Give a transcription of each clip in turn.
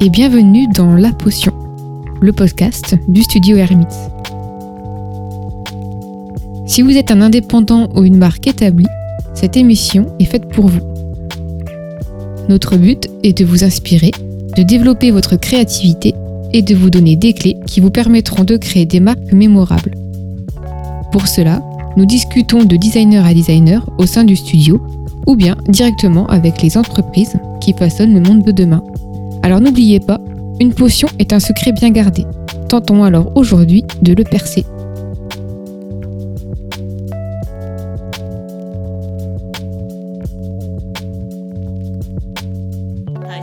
Et bienvenue dans La Potion, le podcast du studio Hermite. Si vous êtes un indépendant ou une marque établie, cette émission est faite pour vous. Notre but est de vous inspirer, de développer votre créativité et de vous donner des clés qui vous permettront de créer des marques mémorables. Pour cela, nous discutons de designer à designer au sein du studio ou bien directement avec les entreprises qui façonnent le monde de demain. Alors n'oubliez pas, une potion est un secret bien gardé. Tentons alors aujourd'hui de le percer.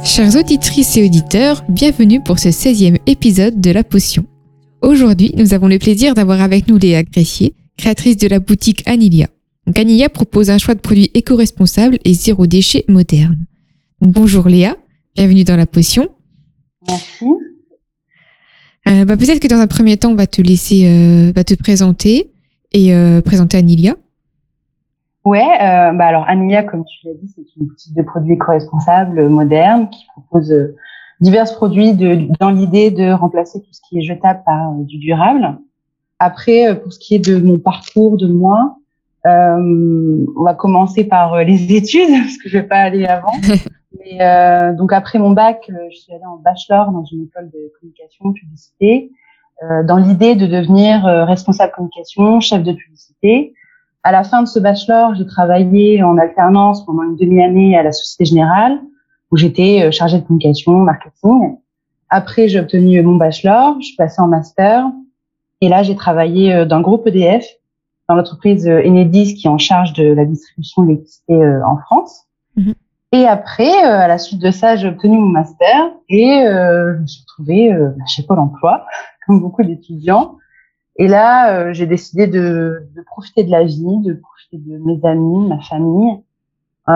Chers auditrices et auditeurs, bienvenue pour ce 16e épisode de La Potion. Aujourd'hui, nous avons le plaisir d'avoir avec nous Léa Gressier, créatrice de la boutique Anilia. Donc Anilia propose un choix de produits éco-responsables et zéro déchet moderne. Bonjour Léa, bienvenue dans La Potion. Merci. Euh, bah, Peut-être que dans un premier temps, on va te laisser euh, va te présenter et euh, présenter Anilia. Ouais, bah alors Anilia, comme tu l'as dit, c'est une boutique de produits éco-responsables moderne qui propose divers produits de, dans l'idée de remplacer tout ce qui est jetable par du durable. Après, pour ce qui est de mon parcours, de moi, on va commencer par les études parce que je vais pas aller avant. Mais, euh, donc après mon bac, euh, je suis allée en bachelor dans une école de communication, publicité, euh, dans l'idée de devenir euh, responsable communication, chef de publicité. À la fin de ce bachelor, j'ai travaillé en alternance pendant une demi-année à la Société Générale, où j'étais euh, chargée de communication, marketing. Après, j'ai obtenu mon bachelor, je suis passée en master, et là, j'ai travaillé dans le groupe EDF, dans l'entreprise Enedis qui est en charge de la distribution de l'électricité en France. Mhm. Et après, euh, à la suite de ça, j'ai obtenu mon master et euh, je me suis retrouvée euh, chez Pôle Emploi, comme beaucoup d'étudiants. Et là, euh, j'ai décidé de, de profiter de la vie, de profiter de mes amis, ma famille. Euh,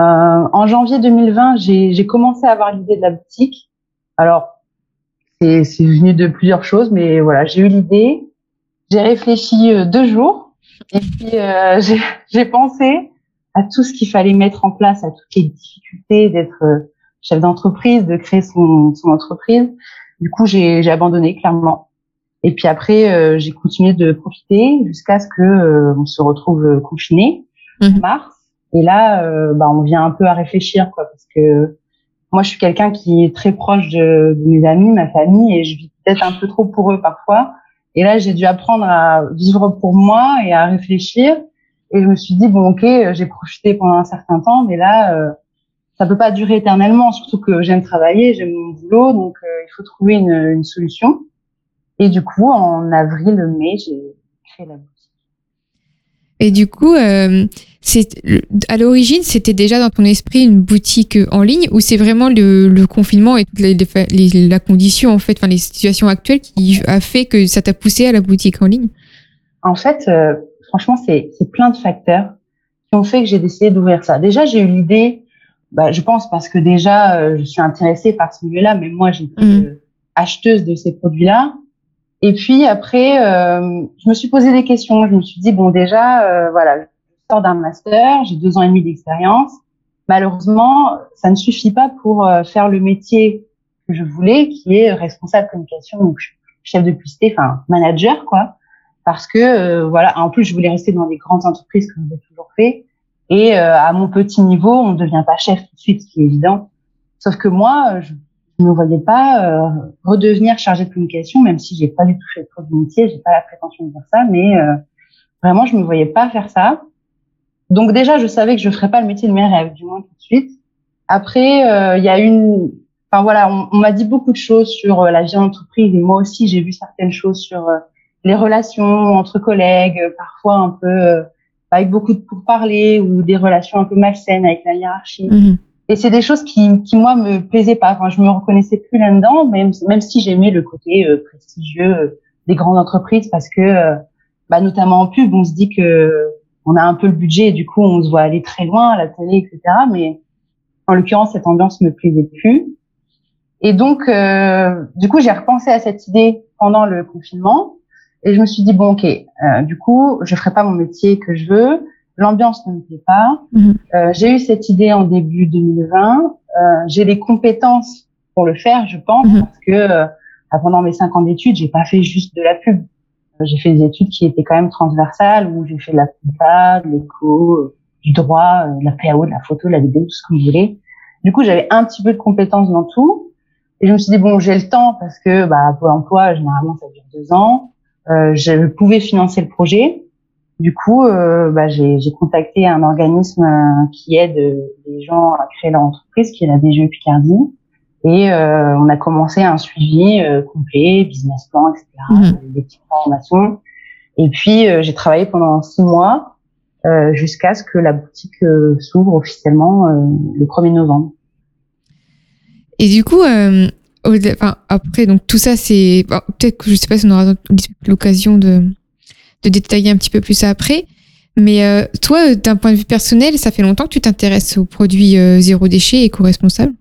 en janvier 2020, j'ai commencé à avoir l'idée de la boutique. Alors, c'est venu de plusieurs choses, mais voilà, j'ai eu l'idée. J'ai réfléchi euh, deux jours et puis j'ai pensé à tout ce qu'il fallait mettre en place, à toutes les difficultés d'être euh, chef d'entreprise, de créer son, son entreprise. Du coup, j'ai abandonné clairement. Et puis après, euh, j'ai continué de profiter jusqu'à ce que euh, on se retrouve euh, confiné en Mhm. mars. Et là, euh, bah, on vient un peu à réfléchir, quoi, parce que moi, je suis quelqu'un qui est très proche de, de mes amis, ma famille, et je vis peut-être un peu trop pour eux parfois. Et là, j'ai dû apprendre à vivre pour moi et à réfléchir. Et je me suis dit bon, ok, euh, j'ai profité pendant un certain temps, mais là, euh, ça peut pas durer éternellement. Surtout que j'aime travailler, j'aime mon boulot, donc euh, il faut trouver une, une solution. Et du coup, en avril-mai, j'ai créé la boutique. Et du coup, euh, c'est à l'origine, c'était déjà dans ton esprit une boutique euh, en ligne ou c'est vraiment le, le confinement et les- les- la condition en fait, enfin les situations actuelles qui a fait que ça t'a poussé à la boutique en ligne? En fait, euh, franchement, c'est plein de facteurs qui ont fait que j'ai décidé d'ouvrir ça. Déjà, j'ai eu l'idée, bah, je pense parce que déjà, euh, je suis intéressée par ce milieu-là, mais moi, j'étais euh, acheteuse de ces produits-là. Et puis après, euh, je me suis posé des questions. Je me suis dit, bon, déjà, euh, voilà, je sors d'un master, j'ai deux ans et demi d'expérience. Malheureusement, ça ne suffit pas pour euh, faire le métier que je voulais, qui est responsable communication, donc chef de publicité, enfin manager, quoi parce que euh, voilà. En plus je voulais rester dans des grandes entreprises comme j'ai toujours fait. Et euh, à mon petit niveau on ne devient pas chef tout de suite ce qui est évident. Sauf que moi je ne me voyais pas euh, redevenir chargée de communication même si j'ai pas du tout fait trop de métier j'ai pas la prétention de faire ça mais euh, vraiment je me voyais pas faire ça. Donc déjà je savais que je ferais pas le métier de mes rêves du moins tout de suite. Après euh, il y a une enfin voilà on, on m'a dit beaucoup de choses sur euh, la vie en entreprise et moi aussi j'ai vu certaines choses sur les relations entre collègues, parfois un peu euh, avec beaucoup de pourparlers ou des relations un peu malsaines avec la hiérarchie. Mhm. Et c'est des choses qui, qui moi me plaisaient pas. Enfin, je me reconnaissais plus là-dedans, même même si j'aimais le côté euh, prestigieux euh, des grandes entreprises parce que, euh, bah, notamment en pub, on se dit que on a un peu le budget et du coup on se voit aller très loin à la télé, etc. Mais en l'occurrence, cette ambiance me plaisait plus. Et donc, euh, du coup, j'ai repensé à cette idée pendant le confinement. Et je me suis dit, bon, ok, euh, du coup, je ferai pas mon métier que je veux. L'ambiance ne me plaît pas. Mhm. Euh, j'ai eu cette idée en début 2020. Euh, j'ai les compétences pour le faire, je pense, Mhm. parce que euh, pendant mes cinq ans d'études, j'ai pas fait juste de la pub. J'ai fait des études qui étaient quand même transversales, où j'ai fait de la compta, de l'éco, euh, du droit, euh, de la PAO, de la photo, de la vidéo, tout ce que vous voulez. Du coup, j'avais un petit peu de compétences dans tout. Et je me suis dit, bon, j'ai le temps parce que bah, Pôle emploi, généralement, ça dure deux ans. Euh, je pouvais financer le projet. Du coup, euh, bah, j'ai contacté un organisme euh, qui aide les gens à créer leur entreprise, qui est la DGE Picardie. Et euh, on a commencé un suivi euh, complet, business plan, etc., Mhm. des petites formations. Et puis, euh, j'ai travaillé pendant six mois euh, jusqu'à ce que la boutique s'ouvre officiellement euh, le 1er novembre. Et du coup, euh, enfin, après, donc tout ça, c'est bon, peut-être que je sais pas si on aura l'occasion de, de détailler un petit peu plus ça après. Mais euh, toi, d'un point de vue personnel, ça fait longtemps que tu t'intéresses aux produits euh, zéro déchet, éco-responsables?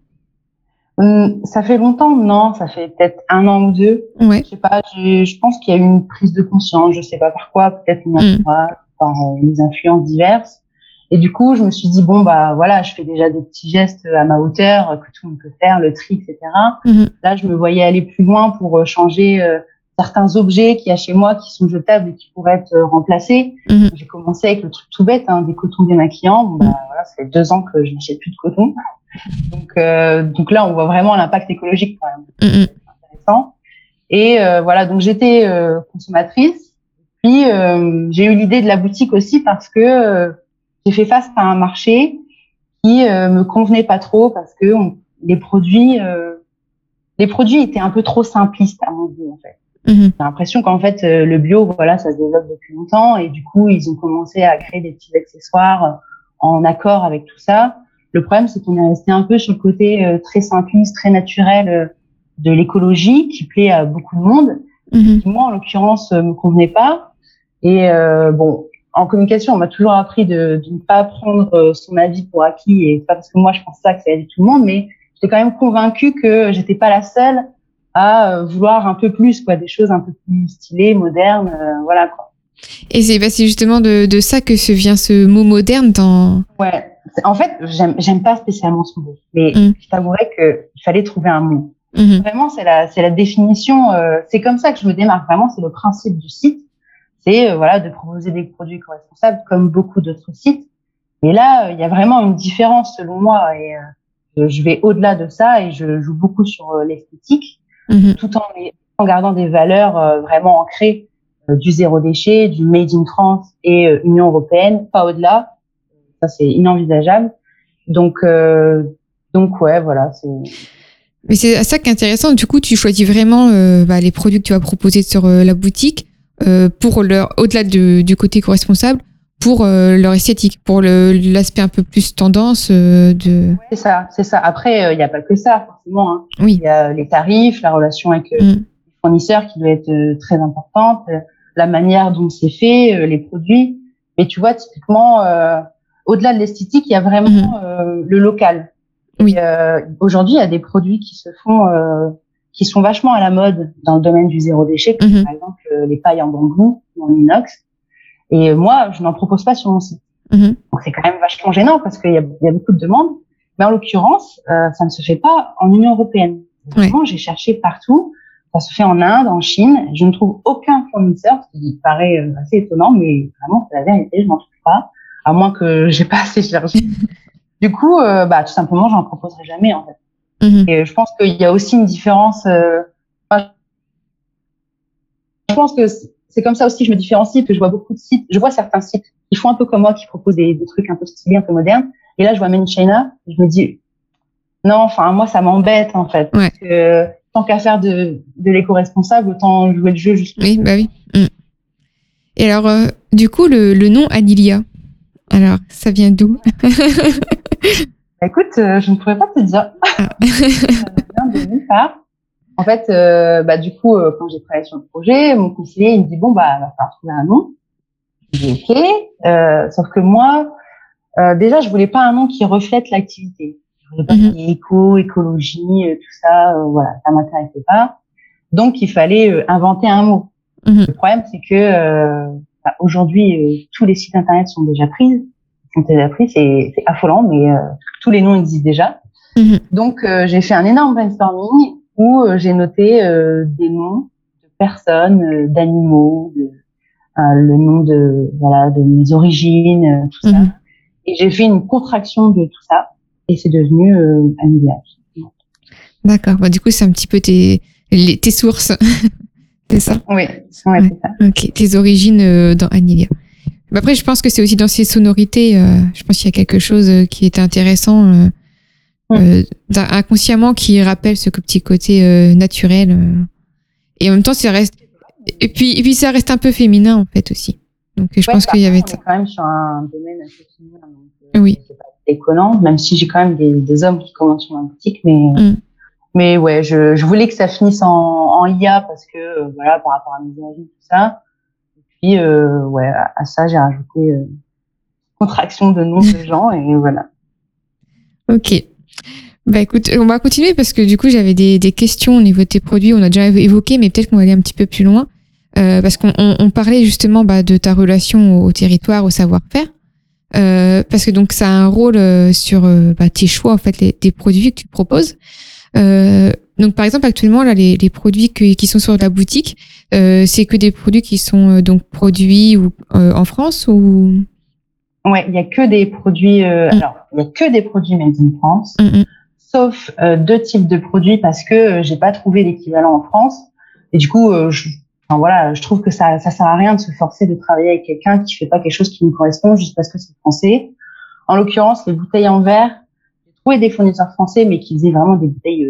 Hum, ça fait longtemps, non Ça fait peut-être un an ou deux. Ouais. Je sais pas. Je pense qu'il y a eu une prise de conscience. Je sais pas par quoi. Peut-être une Mm. entourage, par euh, les influences diverses. Et du coup, je me suis dit bon bah voilà, je fais déjà des petits gestes à ma hauteur que tout le monde peut faire, le tri, etc. Mhm. Là, je me voyais aller plus loin pour euh, changer euh, certains objets qu'il y a chez moi qui sont jetables et qui pourraient être euh, remplacés. Mhm. J'ai commencé avec le truc tout bête, hein, des cotons démaquillants. Bon, bah, voilà, ça fait deux ans que je n'achète plus de coton. Donc, euh, donc là, on voit vraiment l'impact écologique quand même Mhm. intéressant. Et euh, voilà, donc j'étais euh, consommatrice. Puis euh, j'ai eu l'idée de la boutique aussi parce que euh, j'ai fait face à un marché qui euh, me convenait pas trop parce que on- les produits, euh, les produits étaient un peu trop simplistes à mon goût en fait. Mhm. J'ai l'impression qu'en fait euh, le bio, voilà, ça se développe depuis longtemps et du coup ils ont commencé à créer des petits accessoires en accord avec tout ça. Le problème, c'est qu'on est resté un peu sur le côté euh, très simpliste, très naturel euh, de l'écologie qui plaît à beaucoup de monde. Mhm. Moi, en l'occurrence, euh, me convenait pas. Et euh, bon, en communication, on m'a toujours appris de, de ne pas prendre euh, son avis pour acquis et pas parce que moi je pense ça que c'est l'avis de tout le monde, mais j'étais quand même convaincue que j'étais pas la seule à euh, vouloir un peu plus, quoi, des choses un peu plus stylées, modernes, euh, voilà quoi. Et c'est bah, justement de, de ça que se vient ce mot moderne dans. Ouais. En fait, j'aime pas spécialement ce mot, mais Mm. je t'avouerais que il fallait trouver un mot. Mhm. Vraiment, c'est la, définition. euh, c'est comme ça que je me démarque. Vraiment, c'est le principe du site. C'est euh, voilà de proposer des produits éco-responsables comme beaucoup d'autres sites. Et là, euh, il y a vraiment une différence selon moi. Et euh, je vais au-delà de ça et je joue beaucoup sur l'esthétique, Mhm. tout en, en gardant des valeurs euh, vraiment ancrées du zéro déchet, du made in France et Union européenne, pas au-delà. Ça, c'est inenvisageable. Donc, euh, donc ouais, voilà. C'est Mais c'est ça qui est intéressant. Du coup, tu choisis vraiment euh, bah, les produits que tu vas proposer sur euh, la boutique euh, pour leur, au-delà de- du côté co-responsable, pour euh, leur esthétique, pour le- l'aspect un peu plus tendance euh, de. C'est ça, c'est ça. Après, il n'y a pas que ça, forcément. hein. Oui. Il y a les tarifs, la relation avec euh, Mm. les fournisseurs qui doit être euh, très importante, euh, la manière dont c'est fait, euh, les produits. Mais tu vois, typiquement, euh, au-delà de l'esthétique, il y a vraiment euh, le local. Oui. Euh, Aujourd'hui, il y a des produits qui se font, euh, qui sont vachement à la mode dans le domaine du zéro déchet, comme Mhm. par exemple euh, les pailles en bambou ou en inox. Et moi, je n'en propose pas sur mon site. Mhm. Donc c'est quand même vachement gênant parce qu'il y a, il y a beaucoup de demandes. Mais en l'occurrence, euh, ça ne se fait pas en Union européenne. Vraiment, j'ai cherché partout. Ça se fait en Inde, en Chine. Je ne trouve aucun fournisseur, ce qui paraît euh, assez étonnant, mais vraiment c'est la vérité, je n'en trouve pas, à moins que j'ai pas assez cherché. du coup, euh, bah tout simplement, j'en proposerai jamais en fait. Mhm. Et je pense qu'il y a aussi une différence. euh, enfin, je pense que c'est- comme ça aussi que je me différencie, que je vois beaucoup de sites. Je vois certains sites qui font un peu comme moi, qui proposent des, des trucs un peu stylés, un peu modernes. Et là, je vois Made in China. Je me dis, non, enfin, moi, ça m'embête, en fait. Ouais. Parce que tant qu'à faire de, de l'éco-responsable, autant jouer le jeu jusqu'au Oui, bah oui. Mm. Et alors, euh, du coup, le, le nom Anilia, alors, ça vient d'où? Bah, Écoute, euh, je ne pourrais pas te dire. Ah. Ça vient de nulle part. En fait, euh, bah, du coup, euh, quand j'ai travaillé sur le projet, mon conseiller, il me dit, bon, bah, va falloir trouver un nom. Je dis, OK. Euh, sauf que moi, euh, déjà, je voulais pas un nom qui reflète l'activité. Je voulais pas y ait éco, écologie, euh, tout ça. euh, voilà, ça m'intéressait pas. Donc, il fallait euh, inventer un mot. Mhm. Le problème, c'est que euh, bah, aujourd'hui, euh, tous les sites internet sont déjà pris. Sont déjà pris, c'est c'est affolant, mais euh, tous les noms existent déjà. Mhm. Donc, j'ai fait un énorme brainstorming où j'ai noté des noms de personnes, d'animaux, le nom de voilà de mes origines, tout ça. Mhm. Et j'ai fait une contraction de tout ça et c'est devenu euh, D'accord. Bah, du coup, c'est un petit peu tes, tes sources. c'est ça? Oui, c'est ça. Ok, tes origines euh, dans Anilia. Après, je pense que c'est aussi dans ces sonorités, euh, je pense qu'il y a quelque chose euh, qui est intéressant mm. inconsciemment qui rappelle ce petit côté naturel. et en même temps, ça reste. Et puis, et puis, ça reste un peu féminin, en fait, aussi. Donc, je pense qu'il y avait. On est quand même sur un domaine assez féminin. oui déconnant, même si j'ai quand même des, des, hommes qui commencent sur ma boutique, mais mm. mais ouais, je, je, voulais que ça finisse en, en IA parce que euh, voilà par rapport à mes origines tout ça. Et puis euh, ouais, à, ça j'ai rajouté euh, contraction de noms de gens et voilà. Ok. Bah écoute, on va continuer parce que du coup j'avais des, des questions au niveau de tes produits, on a déjà évoqué, mais peut-être qu'on va aller un petit peu plus loin. Euh, parce qu'on on, parlait justement bah, de ta relation au territoire, au savoir-faire. Euh, parce que donc ça a un rôle euh, sur bah, tes choix en fait, les, des produits que tu proposes. Euh, donc par exemple actuellement là les, les produits que, qui sont sur la boutique, c'est que des produits qui sont donc produits ou en France ou? Ouais, il y a que des produits. Mm. Alors il y a que des produits made in France, mm, mm. sauf deux types de produits parce que j'ai pas trouvé l'équivalent en France. Et du coup, je, voilà, je trouve que ça, ça sert à rien de se forcer de travailler avec quelqu'un qui fait pas quelque chose qui nous correspond juste parce que c'est français. En l'occurrence, les bouteilles en verre, j'ai trouvé des fournisseurs français, mais qui faisaient vraiment des bouteilles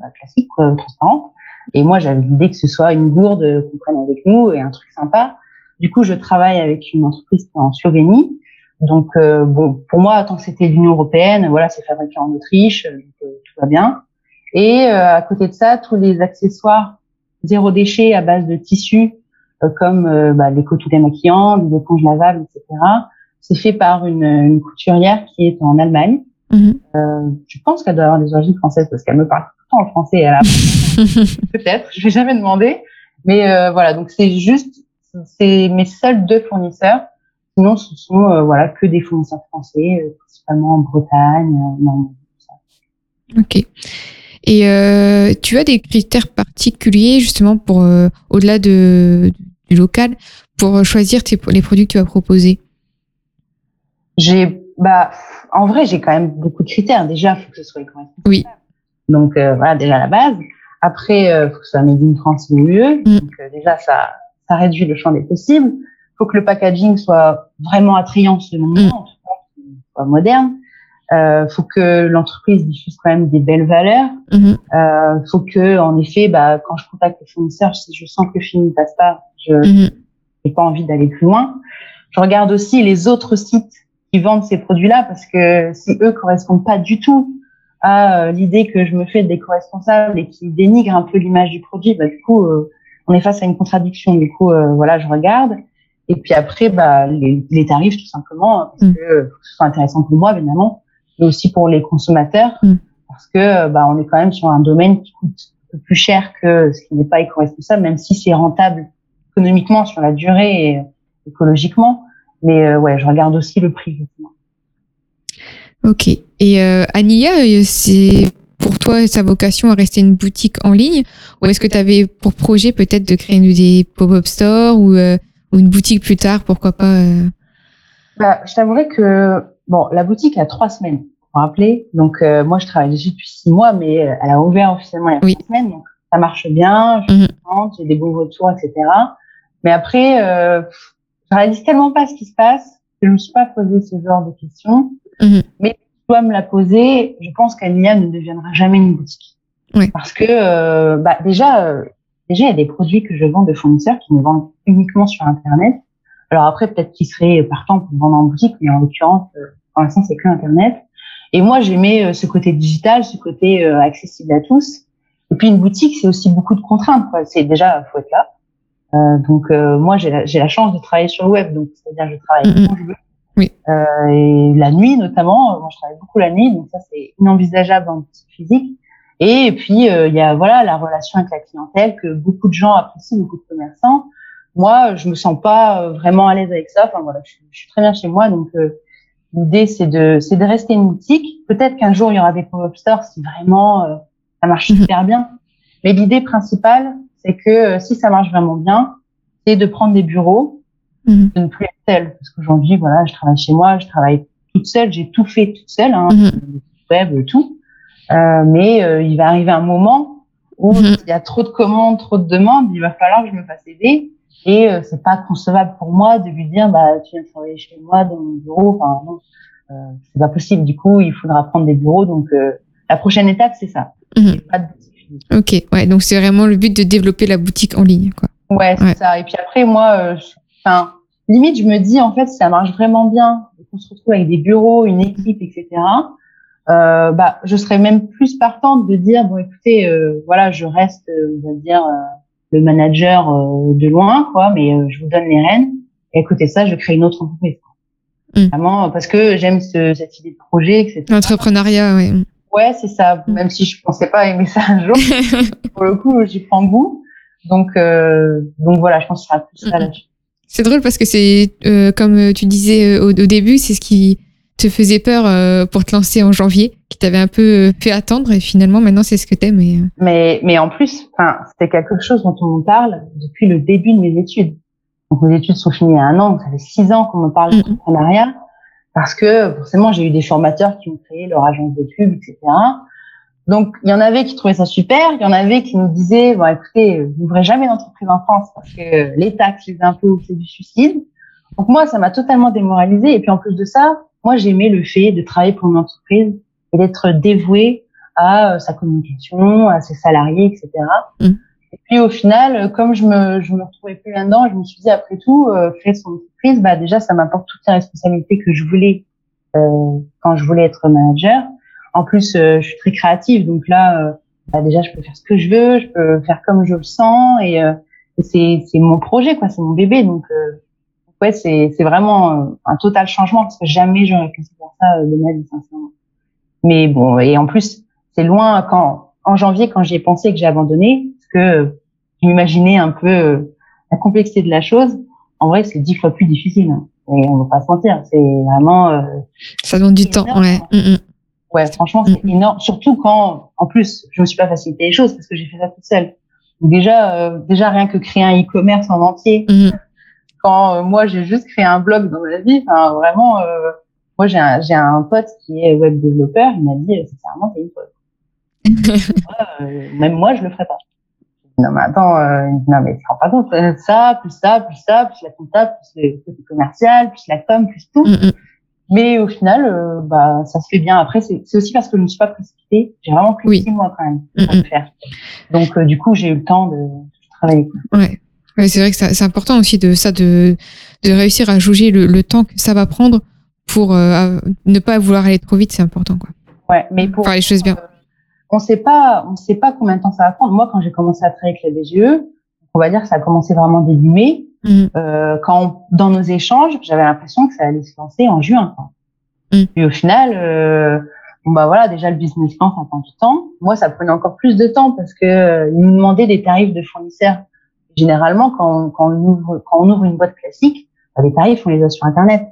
euh, bah, classiques, quoi, transparentes. Et moi, j'avais l'idée que ce soit une gourde qu'on prenne avec nous et un truc sympa. Du coup, je travaille avec une entreprise en Slovénie. Donc, euh, bon, pour moi, tant que c'était l'Union européenne, voilà, c'est fabriqué en Autriche, donc, euh, tout va bien. Et à côté de ça, tous les accessoires zéro déchet à base de tissus euh, comme euh, bah, les coutures démaquillants, des éponges lavables, etc. C'est fait par une, une, couturière qui est en Allemagne. Euh, je pense qu'elle doit avoir des origines françaises parce qu'elle me parle en français. Elle a... Peut-être, je vais jamais demander. Mais euh, voilà, donc c'est juste, c'est mes seuls deux fournisseurs. Sinon, ce sont euh, voilà que des fournisseurs français, principalement en Bretagne. non, ça. Ok. Et euh, tu as des critères particuliers justement pour euh, au-delà de du local pour choisir tes, les produits que tu vas proposer? J'ai bah en vrai j'ai quand même beaucoup de critères. Déjà il faut que ce soit éco Oui. Donc euh, voilà déjà la base. Après euh, faut que ce soit made in France ou mieux. Mm. Donc euh, déjà ça ça réduit le champ des possibles. Faut que le packaging soit vraiment attrayant selon moi, mm. en tout cas, soit moderne. Euh, faut que l'entreprise diffuse quand même des belles valeurs. Mm euh, faut que, en effet, bah, quand je contacte le fournisseur, si je sens que le film ne passe pas, je n'ai mhm. pas envie d'aller plus loin. Je regarde aussi les autres sites qui vendent ces produits-là parce que si eux correspondent pas du tout à euh, l'idée que je me fais d'éco-responsable et qui dénigrent un peu l'image du produit, bah, du coup, euh, on est face à une contradiction. Du coup, euh, voilà, je regarde. Et puis après, bah, les, les tarifs, tout simplement, parce mhm. que faut que ce soit intéressant pour moi, évidemment mais aussi pour les consommateurs, mm. parce que bah, on est quand même sur un domaine qui coûte un peu plus cher que ce qui n'est pas éco-responsable, même si c'est rentable économiquement sur la durée et écologiquement. Mais euh, ouais, je regarde aussi le prix. Justement. Ok. Et euh, Ania, euh, c'est pour toi sa vocation à rester une boutique en ligne? Ou est-ce que tu avais pour projet peut-être de créer des pop-up stores ou, euh, ou, une boutique plus tard, pourquoi pas euh... bah, Je t'avouerais que Bon, la boutique a trois semaines, pour rappeler. Donc, euh, moi, je travaille dessus depuis six mois, mais euh, elle a ouvert officiellement il y a trois semaines. Donc, ça marche bien, je suis mhm. contente, j'ai des bons retours, etc. Mais après, euh, je réalise tellement pas ce qui se passe que je me suis pas posé ce genre de questions. Mhm. Mais dois me la poser. Je pense qu'Alia ne deviendra jamais une boutique. Oui. Parce que, euh, bah, déjà, euh, déjà, il y a des produits que je vends de fournisseurs qui me vendent uniquement sur Internet. Alors après, peut-être qu'ils seraient partants pour vendre en boutique, mais en l'occurrence, pour l'instant, c'est que Internet. Et moi, j'aimais euh, ce côté digital, ce côté euh, accessible à tous. Et puis une boutique, c'est aussi beaucoup de contraintes. C'est déjà, faut être là. Euh, donc euh, moi, j'ai la, la, chance de travailler sur le web, donc c'est-à-dire je travaille quand je veux. Oui. Euh, et la nuit notamment, moi je travaille beaucoup la nuit, donc ça c'est inenvisageable en boutique physique. Et puis il y a voilà la relation avec la clientèle que beaucoup de gens apprécient, beaucoup de commerçants. Moi, je me sens pas vraiment à l'aise avec ça. Enfin voilà, je, je, suis très bien chez moi, donc L'idée, c'est de, c'est de rester une boutique. Peut-être qu'un jour, il y aura des pop-up stores si vraiment euh, ça marche Mhm. super bien. Mais l'idée principale, c'est que euh, si ça marche vraiment bien, c'est de prendre des bureaux, Mhm. de ne plus être seule. Parce qu'aujourd'hui, voilà, je travaille chez moi, je travaille toute seule, j'ai tout fait toute seule, hein, Mhm. web, tout. Euh, mais euh, il va arriver un moment où Mhm. il y a trop de commandes, trop de demandes, il va falloir que je me fasse aider. Et euh, c'est pas concevable pour moi de lui dire, bah, tu viens travailler chez moi dans mon bureau. Enfin, non, euh, c'est pas possible. Du coup, il faudra prendre des bureaux. Donc, la prochaine étape, c'est ça. Mhm. Pas de. Ok, ouais, donc c'est vraiment le but de développer la boutique en ligne, quoi. Ouais, c'est Ouais. ça. Et puis après, moi, enfin, limite, je me dis, en fait, si ça marche vraiment bien, qu'on se retrouve avec des bureaux, une équipe, etc., euh, bah, je serais même plus partante de dire, bon, écoutez, euh, voilà, je reste, euh, on va dire, euh, le manager euh, de loin, quoi, mais euh, je vous donne les rênes. Et écoutez ça, je crée une autre entreprise. quoi. Mm. Vraiment, parce que j'aime ce, cette idée de projet, etc. L'entrepreneuriat, ouais. Ouais, c'est ça. Mm. Même si je pensais pas aimer ça un jour, pour le coup, j'y prends goût. Donc, euh, donc voilà, je pense qu'il sera plus ça Mhm. là-dessus. C'est drôle parce que c'est, euh, comme tu disais euh, au, au début, c'est ce qui te faisait peur euh, pour te lancer en janvier, qui t'avait un peu euh, fait attendre et finalement maintenant c'est ce que t'aimes. Et, euh, Mais, mais en plus, enfin, c'était quelque chose dont on parle depuis le début de mes études. Donc mes études sont finies il y a un an, donc ça fait six ans qu'on me parle Mhm. d'entrepreneuriat, parce que forcément j'ai eu des formateurs qui ont créé leur agence de pub, etc. Donc il y en avait qui trouvaient ça super, il y en avait qui nous disaient bon écoutez, euh, n'ouvrez jamais d'entreprise en France parce que les taxes, les impôts, c'est du suicide. Donc moi ça m'a totalement démoralisée et puis en plus de ça, moi j'aimais le fait de travailler pour une entreprise et d'être dévouée à euh, sa communication, à ses salariés, etc. Mm. Et puis au final, euh, comme je me je me retrouvais plus là-dedans, je me suis dit après tout, euh, créer son entreprise, bah déjà ça m'apporte toutes les responsabilités que je voulais euh, quand je voulais être manager. En plus, euh, je suis très créative, donc là, euh, bah, déjà je peux faire ce que je veux, je peux faire comme je le sens, et, euh, et c'est c'est mon projet quoi, c'est mon bébé, donc euh, ouais c'est c'est vraiment un total changement parce que jamais j'aurais pensé faire ça de ma vie sincèrement. Mais bon, et en plus, c'est loin quand, en janvier, quand j'y ai pensé que j'ai abandonné, parce que je m'imaginais un peu la complexité de la chose. En vrai, c'est dix fois plus difficile. hein. Et on va pas se mentir, c'est vraiment, euh, ça demande du temps, ouais. Mm, mm. Ouais, franchement, c'est Mhm. énorme. Surtout quand, en plus, je me suis pas facilité les choses parce que j'ai fait ça toute seule. Déjà, euh, déjà rien que créer un e-commerce en entier, Mhm. quand euh, moi j'ai juste créé un blog dans ma vie, enfin vraiment, euh, moi j'ai un, j'ai un pote qui est web développeur, il m'a dit euh, sincèrement t'es une folle. Euh, même moi je le ferais pas. Non mais attends, euh, non mais tu te rends pas compte, ça, plus ça, plus ça, plus la comptable, plus le côté commercial, plus la com, plus tout. Mm, mm. Mais au final, euh, bah ça se fait bien. Après c'est aussi parce que je ne me suis pas précipitée, j'ai vraiment pris Oui. six mois quand même pour le faire. Donc euh, du coup j'ai eu le temps de, de travailler. Ouais. Ouais, c'est vrai que c'est important aussi de ça, de, de réussir à juger le, le temps que ça va prendre pour euh, ne pas vouloir aller trop vite, c'est important, quoi. Ouais, mais pour Faire les choses bien. On sait pas, on sait pas combien de temps ça va prendre. Moi, quand j'ai commencé à travailler avec la BGE, on va dire que ça a commencé vraiment début mai. Mhm. Euh, quand on- dans nos échanges, j'avais l'impression que ça allait se lancer en juin. Quoi. Mm. Et au final, euh, bon bah voilà, déjà le business plan ça prend du temps. Moi, ça prenait encore plus de temps parce que euh, ils nous demandaient des tarifs de fournisseurs. Généralement, quand on, quand on ouvre quand on ouvre une boîte classique, bah, les tarifs on les a sur internet.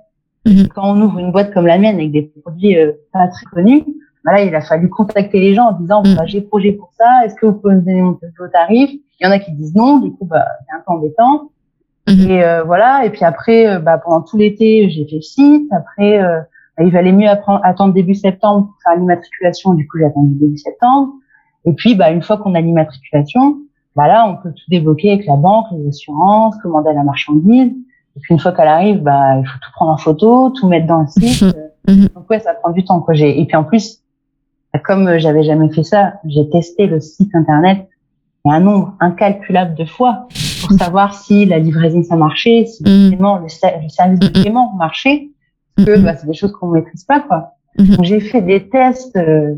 Mhm. Quand on ouvre une boîte comme la mienne avec des produits euh, pas très connus, bah là, il a fallu contacter les gens en disant, Mm. bah, j'ai projet pour ça, est-ce que vous pouvez me donner mon- vos tarifs Il y en a qui disent non, du coup, bah, c'est un peu embêtant. Mhm. Et euh, voilà, et puis après, euh, bah, pendant tout l'été, j'ai fait le site. Après, euh, bah, il valait mieux attendre début septembre pour faire l'immatriculation, du coup, j'ai attendu début septembre. Et puis, bah, une fois qu'on a l'immatriculation, bah, là, on peut tout débloquer avec la banque, les assurances, commander la marchandise. Et puis, une fois qu'elle arrive, bah, il faut tout prendre en photo, tout mettre dans le site. Euh, Mhm. Donc ouais, ça prend du temps. Quoi. Et puis en plus, comme euh, j'avais jamais fait ça, j'ai testé le site internet et un nombre incalculable de fois pour savoir si la livraison ça marchait, si le, paiement, le, ser- le service de paiement marchait. Parce que bah, c'est des choses qu'on maîtrise pas. quoi. Donc j'ai fait des tests euh,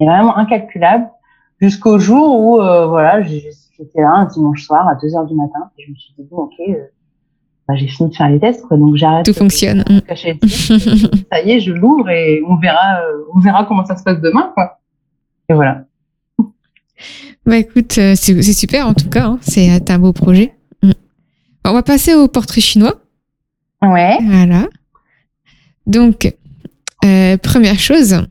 vraiment incalculables jusqu'au jour où euh, voilà, j'étais là un dimanche soir à 2 heures du matin et je me suis dit bon ok, euh, bah, j'ai fini de faire les tests quoi, donc j'arrête. Tout fonctionne. cacher ça y est, je l'ouvre et on verra, euh, on verra comment ça se passe demain, quoi. Et voilà. Bah écoute, euh, c'est super en tout cas, hein. c'est euh, un beau projet. Mm. On va passer au portrait chinois. Ouais. Voilà. Donc, Euh, première chose,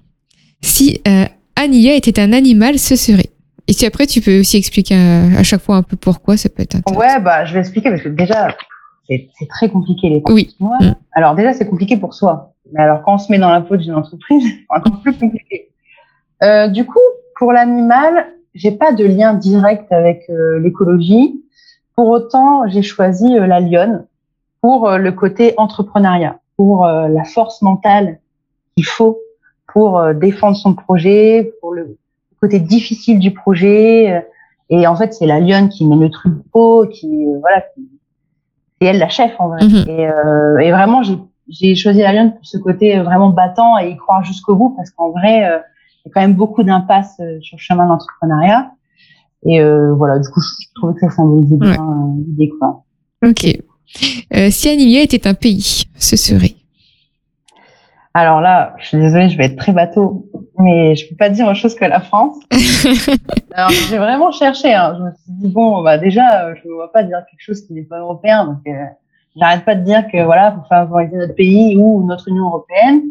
si euh, Ania était un animal, ce serait. Et si après, tu peux aussi expliquer à, chaque fois un peu pourquoi ça peut être intéressant. Ouais, bah, je vais expliquer parce que déjà, c'est très compliqué les Oui. Mm. Alors déjà, c'est compliqué pour soi. Mais alors quand on se met dans la peau d'une entreprise, c'est encore plus compliqué. Euh, du coup, pour l'animal, j'ai pas de lien direct avec euh, l'écologie. Pour autant, j'ai choisi euh, la lionne pour euh, le côté entrepreneuriat, pour la force mentale qu'il faut pour défendre son projet, pour le côté difficile du projet. Et en fait, c'est la lionne qui met le truc beau, qui voilà, c'est elle la chef en vrai. Mm-hmm. Et, et, vraiment, j'ai choisi la lionne pour ce côté vraiment battant et y croire jusqu'au bout, parce qu'en vrai, y a quand même beaucoup d'impasses sur le chemin d'entrepreneuriat. Et euh, voilà, du coup, je trouvais que ça symbolisait bien euh, l'idée. Quoi. Ok. Euh, si Anivia était un pays, ce serait? Alors là, je suis désolée, je vais être très bateau, mais je peux pas dire autre chose que la France. Alors, j'ai vraiment cherché. Hein. Je me suis dit, bon, bah déjà, je ne vois pas dire quelque chose qui n'est pas européen. Donc, euh, j'arrête pas de dire que voilà, faut favoriser notre pays ou notre Union européenne.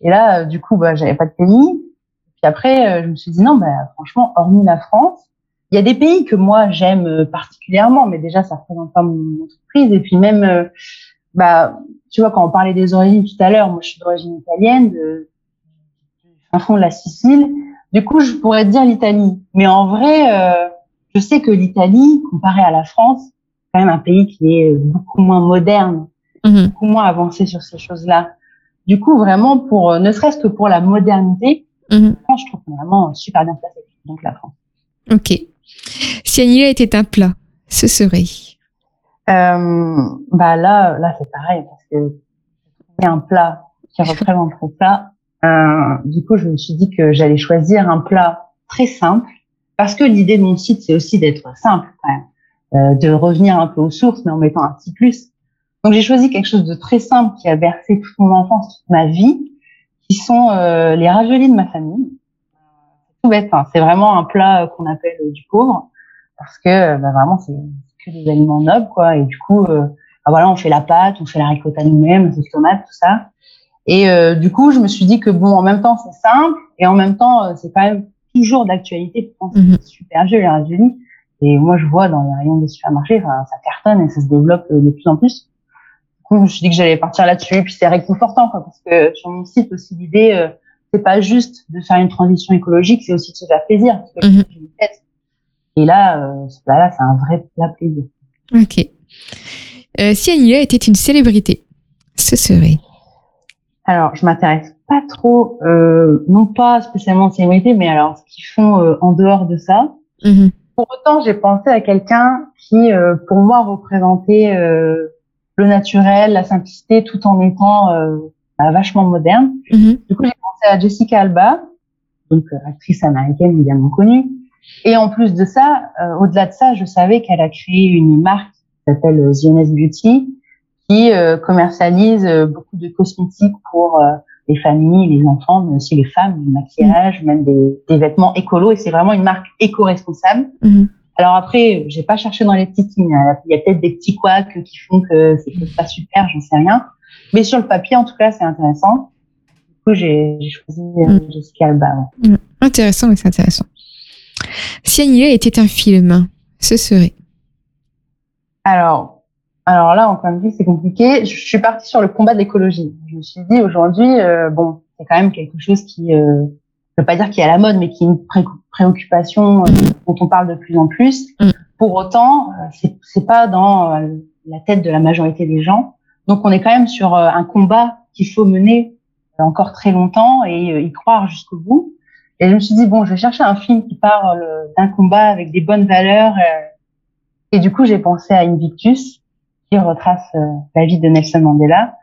Et là, du coup, bah, j'avais pas de pays. Puis après, je me suis dit, non, bah, franchement, hormis la France, il y a des pays que moi j'aime euh, particulièrement, mais déjà ça représente pas mon entreprise. Et puis même, euh, bah, tu vois, quand on parlait des origines tout à l'heure, moi je suis d'origine italienne, de, fin fond de la Sicile. Du coup, je pourrais dire l'Italie. Mais en vrai, euh, je sais que l'Italie, comparé à la France, c'est quand même un pays qui est beaucoup moins moderne, mhm. beaucoup moins avancé sur ces choses-là. Du coup, vraiment, pour ne serait-ce que pour la modernité, mhm. je trouve vraiment super bien placé. Donc la France. Ok. Si Annie était un plat, ce serait euh, Bah là, là c'est pareil parce que c'est un plat qui représenterait ça. Euh, du coup, je me suis dit que j'allais choisir un plat très simple parce que l'idée de mon site, c'est aussi d'être simple quand même, euh, de revenir un peu aux sources, mais en mettant un petit plus. Donc j'ai choisi quelque chose de très simple qui a bercé toute mon enfance, toute ma vie, qui sont euh, les raviolis de ma famille tout bête. Hein. C'est vraiment un plat euh, qu'on appelle euh, du pauvre parce que euh, bah, vraiment c'est que des aliments nobles quoi. Et du coup, bah, voilà, on fait la pâte, on fait la ricotta nous-mêmes, les tomates, tout ça. Et du coup, je me suis dit que bon, en même temps c'est simple et en même temps c'est quand même toujours d'actualité. Mhm. c'est super vieux les raviolis. Et moi, je vois dans les rayons des supermarchés, ça cartonne et ça se développe de plus en plus. Du coup, je me suis dit que j'allais partir là-dessus. Puis c'est réconfortant, quoi, parce que sur mon site aussi, l'idée, c'est pas juste de faire une transition écologique, c'est aussi de se faire plaisir. Mhm. Et là, euh, là, c'est un vrai plat plaisir. Ok. Euh, si Annie était une célébrité, ce serait Alors, je m'intéresse pas trop, euh, non pas spécialement aux célébrités, mais alors ce qu'ils font euh, en dehors de ça. Mhm. Pour autant, j'ai pensé à quelqu'un qui, euh, pour moi, représentait le naturel, la simplicité, tout en étant bah, vachement moderne. Mhm. Du coup, j'ai pensé à Jessica Alba, donc euh, actrice américaine évidemment connue. Et en plus de ça, euh, au-delà de ça, je savais qu'elle a créé une marque qui s'appelle euh, Zioness Beauty, qui commercialise beaucoup de cosmétiques pour les familles, les enfants, mais aussi les femmes, du maquillage, même des, des, vêtements écolos. Et c'est vraiment une marque éco-responsable. Mhm. Alors après, j'ai pas cherché dans les petites lignes. Il y a peut-être des petits couacs qui font que c'est pas super, j'en sais rien. Mais sur le papier, en tout cas, c'est intéressant. Du coup, j'ai choisi euh, mm. Jessica Alba. Mm. Intéressant, mais c'est intéressant. Si Annie était un film, ce serait? Alors, alors là, encore une fois, c'est compliqué. Je suis partie sur le combat de l'écologie. Je me suis dit aujourd'hui, euh, bon, c'est quand même quelque chose qui, euh, je veux pas dire qui est à la mode, mais qui est une préoccupation euh, dont on parle de plus en plus. Mm. Pour autant, c'est pas dans la tête de la majorité des gens. Donc on est quand même sur euh, un combat qu'il faut mener encore très longtemps et euh, y croire jusqu'au bout. Et je me suis dit bon, je vais chercher un film qui parle euh, d'un combat avec des bonnes valeurs. Et du coup, j'ai pensé à Invictus, qui retrace la vie de Nelson Mandela.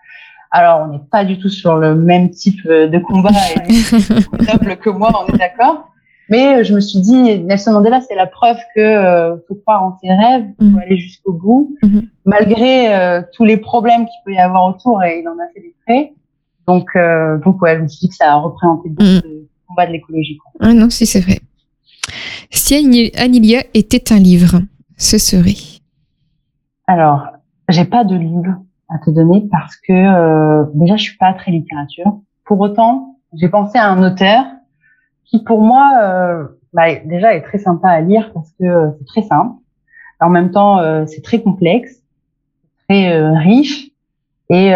Alors, on n'est pas du tout sur le même type de combat et noble que moi, on est d'accord. Mais euh, je me suis dit, Nelson Mandela, c'est la preuve que euh, faut croire en ses rêves, faut mhm. aller jusqu'au bout, mhm. malgré euh, tous les problèmes qu'il peut y avoir autour, et il en a fait des traits. Donc, euh, donc ouais, je me suis dit que ça a représenté beaucoup mhm. de combat de l'écologie. Ah non, si c'est vrai. Si Anilia était un livre, ce serait? Alors, j'ai pas de livre à te donner parce que déjà, je suis pas très littérature. Pour autant, j'ai pensé à un auteur qui, pour moi, euh, bah, déjà est très sympa à lire parce que euh, c'est très simple. En même temps, euh, c'est très complexe, très euh, riche et,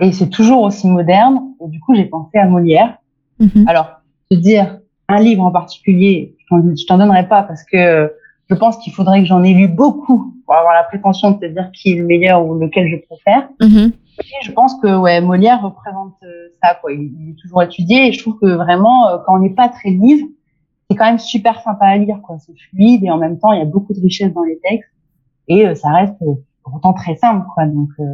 et c'est toujours aussi moderne. Et du coup, j'ai pensé à Molière. Mm-hmm. Alors, te dire un livre en particulier, je t'en donnerai pas parce que je pense qu'il faudrait que j'en ai lu beaucoup pour avoir la prétention de te dire qui est le meilleur ou lequel je préfère. Mm-hmm. Je pense que ouais, Molière représente ça. Quoi. Il, il, est toujours étudié et je trouve que vraiment, quand on n'est pas très livre, c'est quand même super sympa à lire, quoi. C'est fluide et en même temps, il y a beaucoup de richesse dans les textes et euh, ça reste euh, pourtant très simple, quoi. Donc, euh,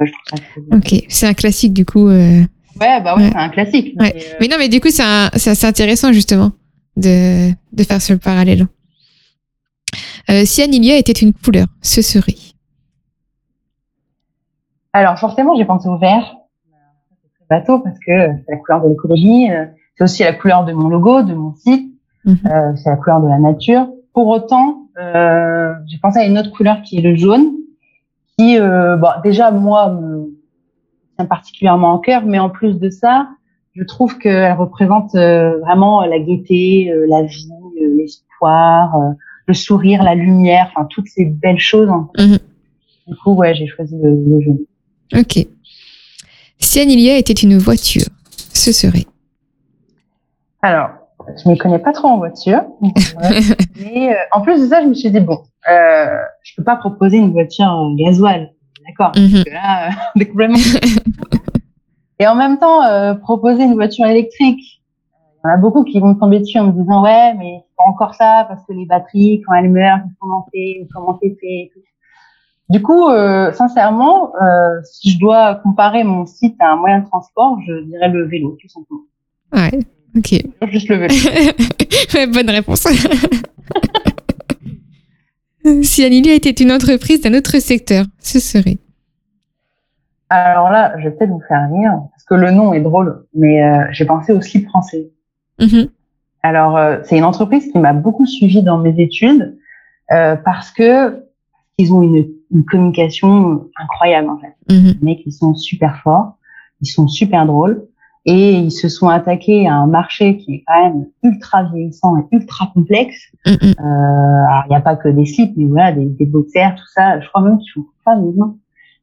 ouais, je trouve ça Ok, c'est un classique du coup. Euh... Ouais, bah ouais, c'est un classique. Ouais. Mais, mais, non, mais du coup, c'est assez intéressant justement de, de faire ce parallèle. Euh, si Anilia était une couleur, ce serait Alors forcément, j'ai pensé au vert. Bateau parce que c'est la couleur de l'écologie. C'est aussi la couleur de mon logo, de mon site. Mhm. Euh, c'est la couleur de la nature. Pour autant, euh, j'ai pensé à une autre couleur qui est le jaune, qui, euh, bon, déjà moi, me tient particulièrement en cœur, mais en plus de ça, je trouve qu'elle représente euh, vraiment la gaieté, euh, la vie, l'espoir, le sourire, la lumière, enfin toutes ces belles choses. Mhm. Du coup, ouais, j'ai choisi le, le jaune. Ok. Si Anilia était une voiture, ce serait Alors, je m'y connais pas trop en voiture. mais euh, en plus de ça, je me suis dit, bon, euh, je peux pas proposer une voiture en gasoil. D'accord. Mm là, euh, complètement... Et en même temps, proposer une voiture électrique, il y en a beaucoup qui vont tomber dessus en me disant, ouais, mais c'est pas encore ça parce que les batteries, quand elles meurent, faut monter, comment c'est fait. Du coup, euh, sincèrement, euh, si je dois comparer mon site à un moyen de transport, je dirais le vélo, tout simplement. Ouais. Ok. Juste le vélo. Bonne réponse. si Anilia était une entreprise d'un autre secteur, ce serait Alors là, je vais peut-être vous faire rire, parce que le nom est drôle, mais euh, j'ai pensé au slip français. Mm-hmm. Alors, euh, c'est une entreprise qui m'a beaucoup suivi dans mes études, euh, parce que ils ont une, une, communication incroyable, en fait. Mm-hmm. Les mecs, ils sont super forts, ils sont super drôles et ils se sont attaqués à un marché qui est quand même ultra vieillissant et ultra complexe. Mm -hmm. euh, alors il n'y a pas que des slips, mais voilà, des, des boxers, tout ça. Je crois même qu'ils font pas maintenant.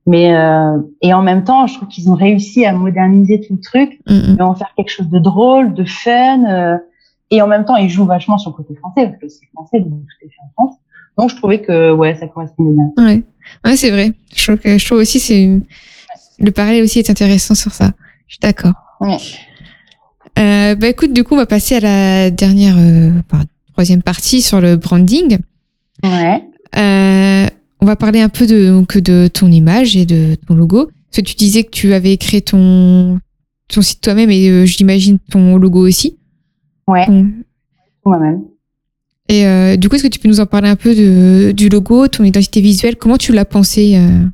Mais euh, et en même temps, je trouve qu'ils ont réussi à moderniser tout le truc, mm -hmm. et en faire quelque chose de drôle, de fun. Euh, et en même temps, ils jouent vachement sur le côté français parce que c'est français, donc tout est fait en France. Donc je trouvais que ouais, ça correspondait bien. Ouais, ouais c'est vrai. Je trouve que je trouve aussi c'est le parallèle aussi est intéressant sur ça. Je suis d'accord. Ouais. Euh, bah écoute, du coup, on va passer à la dernière, euh, troisième partie sur le branding. Ouais. Euh, on va parler un peu de, donc, de ton image et de ton logo. Parce que tu disais que tu avais créé ton, ton site toi-même et euh, j'imagine ton logo aussi. Ouais. Moi-même. Et euh, du coup, est-ce que tu peux nous en parler un peu de, du logo, ton identité visuelle? Comment tu l'as pensé euh?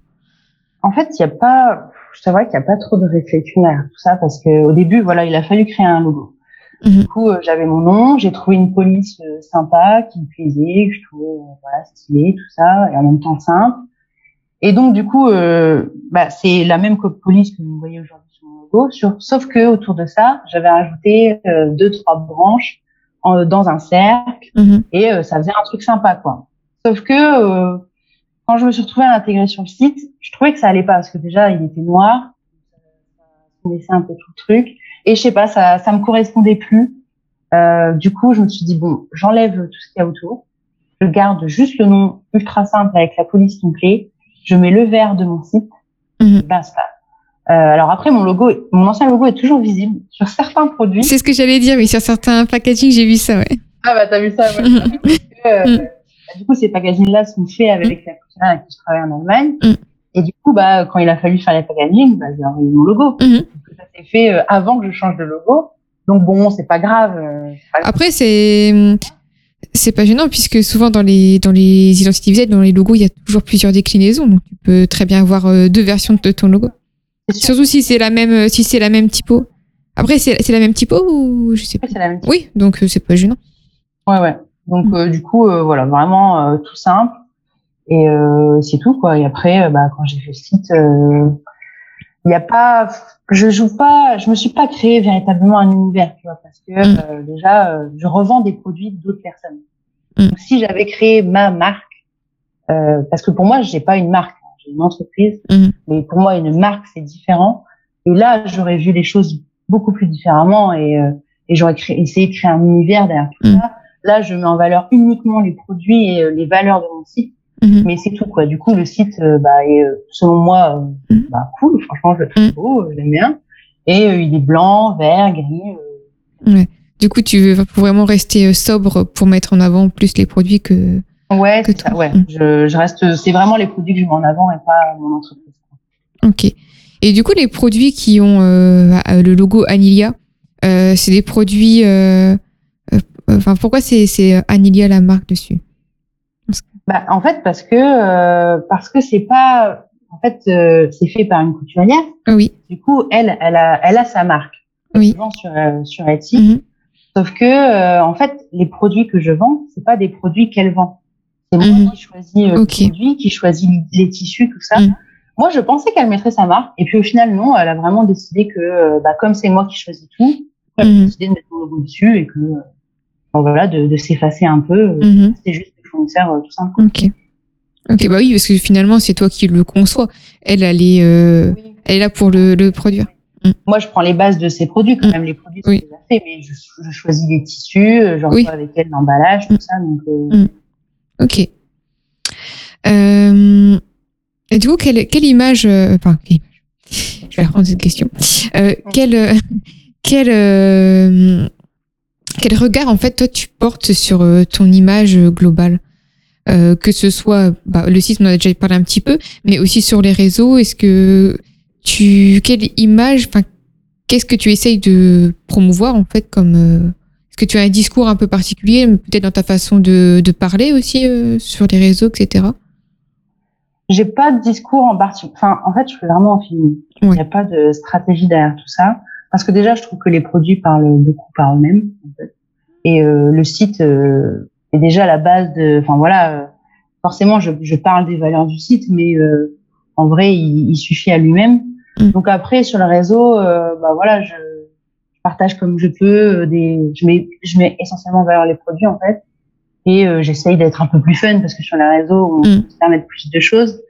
En fait, il n'y a pas c'est vrai qu'il n'y a pas trop de réflexion derrière tout ça parce que au début, voilà, il a fallu créer un logo. Mhm. Du coup, euh, j'avais mon nom, j'ai trouvé une police sympa qui me plaisait, que je trouvais voilà stylée, tout ça, et en même temps simple. Et donc, du coup, bah, c'est la même police que vous voyez aujourd'hui sur mon logo, sur, sauf que autour de ça, j'avais rajouté deux, trois branches en, dans un cercle, mhm. et ça faisait un truc sympa, quoi. Sauf que quand je me suis retrouvée à l'intégrer sur le site, je trouvais que ça allait pas parce que déjà il était noir, ça laissait un peu tout le truc, et je sais pas, ça, ça me correspondait plus. Euh, du coup, je me suis dit bon, j'enlève tout ce qu'il y a autour, je garde juste le nom ultra simple avec la police clé, je mets le vert de mon site, mmh. ben ça. Euh, alors après, mon logo, mon ancien logo est toujours visible sur certains produits. C'est ce que j'allais dire, mais sur certains packaging, j'ai vu ça, ouais. Ah bah t'as vu ça, ouais. euh, du coup, ces packagings-là sont faits avec la couturière avec qui je travaille en Allemagne. Mm. Et du coup, bah, quand il a fallu faire les packaging, bah, j'ai envoyé mon logo. Mm Ça s'est fait euh, avant que je change de logo. Donc bon, c'est pas grave. Euh, pas grave. Après, c'est c'est pas gênant puisque souvent dans les dans les identités visuelles, dans les logos, il y a toujours plusieurs déclinaisons. Donc tu peux très bien avoir deux versions de ton logo. Surtout si c'est la même si c'est la même typo. Après, c'est la même typo ou je sais pas. c'est la même typo. Oui, donc c'est pas gênant. Ouais, ouais. Donc mm. euh, du coup, euh, voilà, vraiment euh, tout simple. Et c'est tout quoi. Et après, bah, quand j'ai fait le site, il n'y a pas, je joue pas, je me suis pas créé véritablement un univers, tu vois, parce que Mm. euh, déjà, euh, je revends des produits d'autres personnes. Mm. Donc, si j'avais créé ma marque, euh, parce que pour moi, j'ai pas une marque, une entreprise, Mm. mais pour moi, une marque, c'est différent. Et là, j'aurais vu les choses beaucoup plus différemment et, euh, et j'aurais essayé de créer un univers derrière tout Mm. ça. Là, je mets en valeur uniquement les produits et euh, les valeurs de mon site Mhm. mais c'est tout quoi. Du coup, le site, euh, bah, est, selon moi, bah, cool. Franchement, je le trouve beau, j'aime bien. Et il est blanc, vert, gris. Du coup, tu veux vraiment rester sobre pour mettre en avant plus les produits que. Ouais, c'est ça. Ouais, Mhm. je, je reste. C'est vraiment les produits que je mets en avant et pas mon entreprise. Ok. Et du coup, les produits qui ont euh, euh, le logo Anilia, euh, c'est des produits. euh, euh, Enfin, pourquoi c'est c'est Anilia la marque dessus? Bah, en fait, parce que euh, parce que c'est pas. En fait, euh, c'est fait par une couturière. Oui. Du coup, elle, elle a, elle a sa marque. Oui. Vend sur euh, sur Etsy. Mhm. Sauf que, euh, en fait, les produits que je vends, c'est pas des produits qu'elle vend. C'est moi Mhm. qui choisis euh, Ok. les produits, qui choisis les tissus, tout ça. Mhm. Moi, je pensais qu'elle mettrait sa marque, et puis au final, non. Elle a vraiment décidé que, euh, bah, comme c'est moi qui choisis tout, elle a Mhm. décidé de mettre mon logo dessus et que, euh, bon, voilà, de, de s'effacer un peu. euh, Mhm. C'est juste le fournisseur, euh, tout simple. Ok. Ok, bah oui, parce que finalement, c'est toi qui le conçois. Elle, elle est, euh, elle est là pour le, le produire. Moi, je prends les bases de ces produits, quand Mhm. même. Les produits sont Oui. déjà faits, mais je, je choisis les tissus, euh, j'en Oui. avec elle l'emballage, tout Mhm. ça. Donc, euh, Mhm. Ok. Euh, et du coup, quelle, quelle image, euh, enfin, quelle image? Je vais reprendre cette question. Euh, quel, euh, quel, euh, quel regard, en fait, toi, tu portes sur euh, ton image globale? Euh, Que ce soit, bah, le site, on en a déjà parlé un petit peu, mais aussi sur les réseaux, est-ce que tu, quelle image, enfin, qu'est-ce que tu essayes de promouvoir, en fait, comme, euh, que tu as un discours un peu particulier, peut-être dans ta façon de, de parler aussi euh, sur les réseaux, etc. J'ai pas de discours en particulier. Enfin, en fait, je fais vraiment en film. Il n'y a pas de stratégie derrière tout ça. Parce que déjà, je trouve que les produits parlent beaucoup par eux-mêmes. En fait. Et euh, le site euh, est déjà la base de. Enfin voilà, forcément, je, je parle des valeurs du site, mais en vrai, il, il suffit à lui-même. Mm. Donc après, sur le réseau, bah voilà, je, je partage comme je peux. euh, Des, je mets, je mets essentiellement en valeur les produits en fait. Et euh, j'essaye d'être un peu plus fun parce que sur les réseaux, on Mm. peut se permettre plus de choses.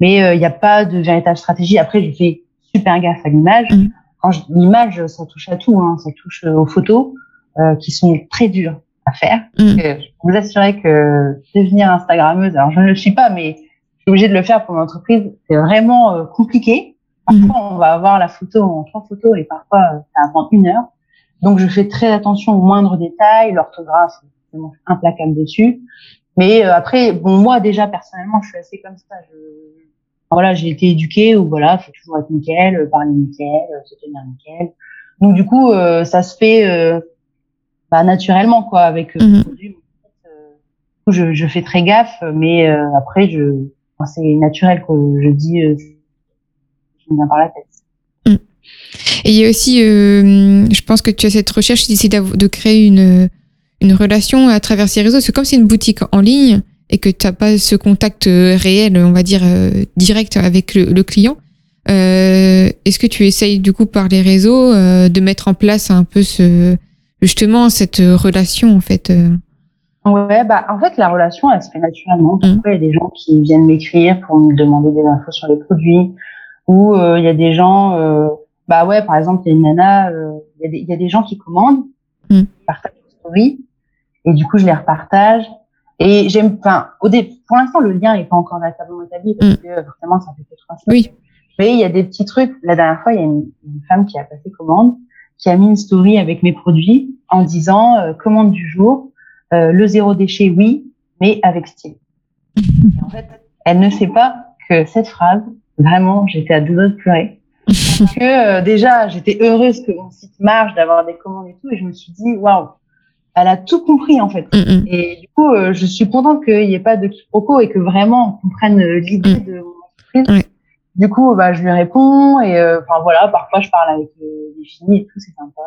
Mais euh, il n'y a pas de véritable stratégie. Après, je fais super gaffe à l'image. Mm. Quand l'image, ça touche à tout. Hein. Ça touche euh, aux photos euh, qui sont très dures à faire. Mm. Euh, Je peux vous assurer que devenir Instagrammeuse, alors je ne le suis pas, mais je suis obligée de le faire pour mon entreprise. C'est vraiment euh, compliqué. Parfois, on va avoir la photo en trois photos et parfois, euh, ça va prendre une heure. Donc, je fais très attention aux moindres détails. L'orthographe, c'est implacable dessus. Mais euh, après, bon, moi déjà personnellement, je suis assez comme ça. Je, voilà, j'ai été éduquée où voilà, faut toujours être nickel, euh, parler nickel, euh, se tenir nickel. Donc du coup, euh, ça se fait euh, bah, naturellement quoi avec euh, Mhm. le produit. Je, je fais très gaffe, mais euh, après, je, enfin, c'est naturel que je dis, je me viens par la tête. Et il y a aussi, euh, je pense que tu as cette recherche d'ici de créer une, une relation à travers ces réseaux. Parce que comme c'est une boutique en ligne et que tu n'as pas ce contact euh, réel, on va dire, euh, direct avec le, le client, euh, est-ce que tu essayes du coup par les réseaux euh, de mettre en place un peu ce, justement cette relation en fait Ouais, bah en fait la relation elle se fait naturellement. Parfois il y a des gens qui viennent m'écrire pour me demander des infos sur les produits, ou euh, il y a des gens, euh, bah ouais par exemple il y a une nana, euh, il y, a des- il y a des gens qui commandent, Mhm. qui partagent des stories, et du coup je les repartage. Et j'aime, enfin au dé, pour l'instant le lien est pas encore véritablement établi parce Mhm. que forcément ça fait que trois semaines. Oui. Mais il y a des petits trucs. La dernière fois il y a une, une femme qui a passé commande, qui a mis une story avec mes produits en disant euh, commande du jour. Euh, le zéro déchet, oui, mais avec style. Et en fait, elle ne sait pas que cette phrase, vraiment, j'étais à deux doigts de pleurer. Parce que euh, déjà, j'étais heureuse que mon site marche, d'avoir des commandes et tout, et je me suis dit, waouh, elle a tout compris en fait. Mm, mm. Et du coup, euh, je suis contente qu'il n'y ait pas de quiproquo et que vraiment on comprenne euh, l'idée Mm. de mon entreprise. Du coup, bah, je lui réponds et euh, enfin voilà, parfois je parle avec euh, les filles et tout, c'est sympa.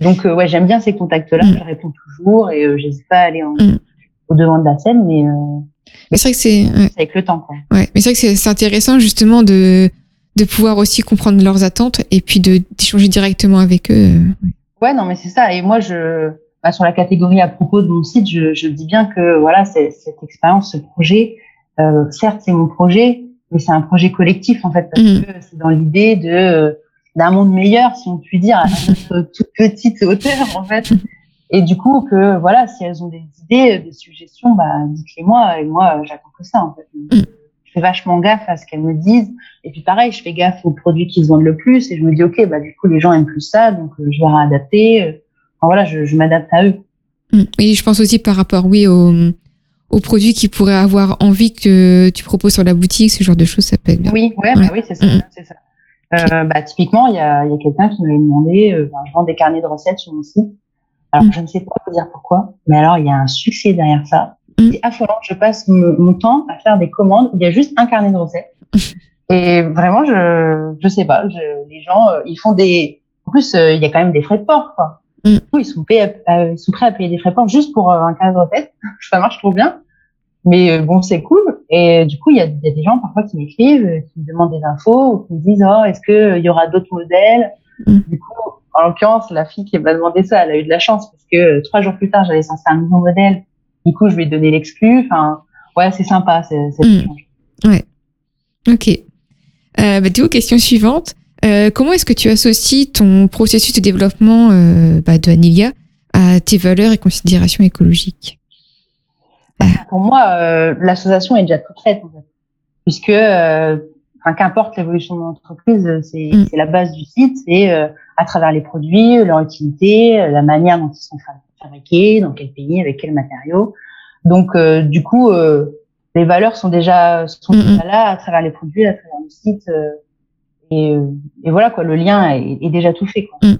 Donc euh, ouais, j'aime bien ces contacts-là, Mm. je réponds toujours et euh, j'hésite pas à aller en- Mm. Au devant de la scène, mais euh, Mais c'est vrai que c'est, avec le temps quoi. Ouais, mais c'est vrai que c'est intéressant justement de de pouvoir aussi comprendre leurs attentes et puis de d'échanger directement avec eux. Ouais, non, mais c'est ça. Et moi, je, bah, sur la catégorie à propos de mon site, je, je dis bien que voilà, c'est, cette expérience, ce projet, euh, certes, c'est mon projet, mais c'est un projet collectif en fait, parce mm. que c'est dans l'idée de d'un monde meilleur, si on peut dire, à notre toute petite hauteur en fait. Et du coup, que voilà, si elles ont des idées, des suggestions, bah dites-les moi. Et moi, j'attends que ça en fait. Mm. Je fais vachement gaffe à ce qu'elles me disent. Et puis pareil, je fais gaffe aux produits qui se vendent le plus. Et je me dis, ok, bah du coup, les gens aiment plus ça, donc euh, je vais réadapter voilà, je, je m'adapte à eux. Mm. Et je pense aussi par rapport, oui, aux, aux produits qui pourraient avoir envie que tu proposes sur la boutique, ce genre de choses, ça peut être bien. Oui, ouais, Bah oui, c'est ça. Mm. c'est ça. Euh, bah, typiquement, il y a, y a quelqu'un qui m'avait demandé, euh, je vends des carnets de recettes sur mon site. Alors, mm. je ne sais pas vous dire pourquoi, mais alors, il y a un succès derrière ça. C'est affolant. Je passe mon temps à faire des commandes. Il y a juste un carnet de recettes. Et vraiment, je, je sais pas. Je, les gens, euh, ils font des. En plus, euh, il y a quand même des frais de port, quoi. Mm. Ils, sont euh, ils sont prêts à payer des frais de port juste pour euh, un cadre tête. ça marche trop bien. Mais bon, c'est cool. Et du coup, il y a, y a, des gens parfois qui m'écrivent, qui me demandent des infos, ou qui me disent, oh, est-ce qu'il y aura d'autres modèles? Mm. Du coup, en l'occurrence, la fille qui m'a demandé ça, elle a eu de la chance parce que trois jours plus tard, j'avais censé un nouveau modèle. Du coup, je lui ai donné l'exclu. Enfin, ouais, c'est sympa, c'est mmh. Ouais. Ok. Euh, bah, du coup, question suivante. Euh, comment est-ce que tu associes ton processus de développement euh, bah, de Anilia à tes valeurs et considérations écologiques? Pour moi, euh, l'association est déjà toute faite, en fait. puisque qu'importe l'évolution de l'entreprise, c'est mm. la base du site, c'est à travers les produits, leur utilité, la manière dont ils sont fabriqués, dans quel pays, avec quels matériaux. Donc, du coup, les valeurs sont déjà sont déjà là à travers les produits, à travers le site. Et, et, voilà quoi, le lien est, est déjà tout fait. Quoi. Mm.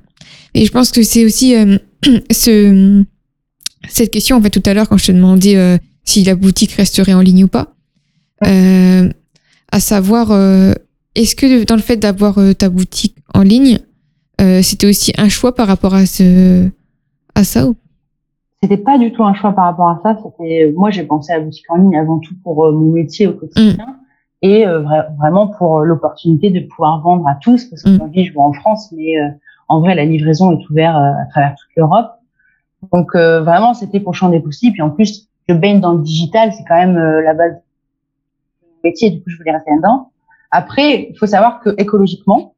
Et je pense que c'est aussi euh, ce, cette question en fait tout à l'heure quand je te demandais euh, si la boutique resterait en ligne ou pas, euh, à savoir euh, est-ce que dans le fait d'avoir euh, ta boutique en ligne, c'était aussi un choix par rapport à ce à ça ou? C'était pas du tout un choix par rapport à ça. C'était moi j'ai pensé à la boutique en ligne avant tout pour mon métier au quotidien. Mm et euh, vraiment pour l'opportunité de pouvoir vendre à tous parce que mmh. je vois en France mais euh, en vrai la livraison est ouverte euh, à travers toute l'Europe donc vraiment c'était pour champ des possibles puis en plus je baigne dans le digital c'est quand même la base métier du coup je voulais rester là-dedans. Après il faut savoir que écologiquement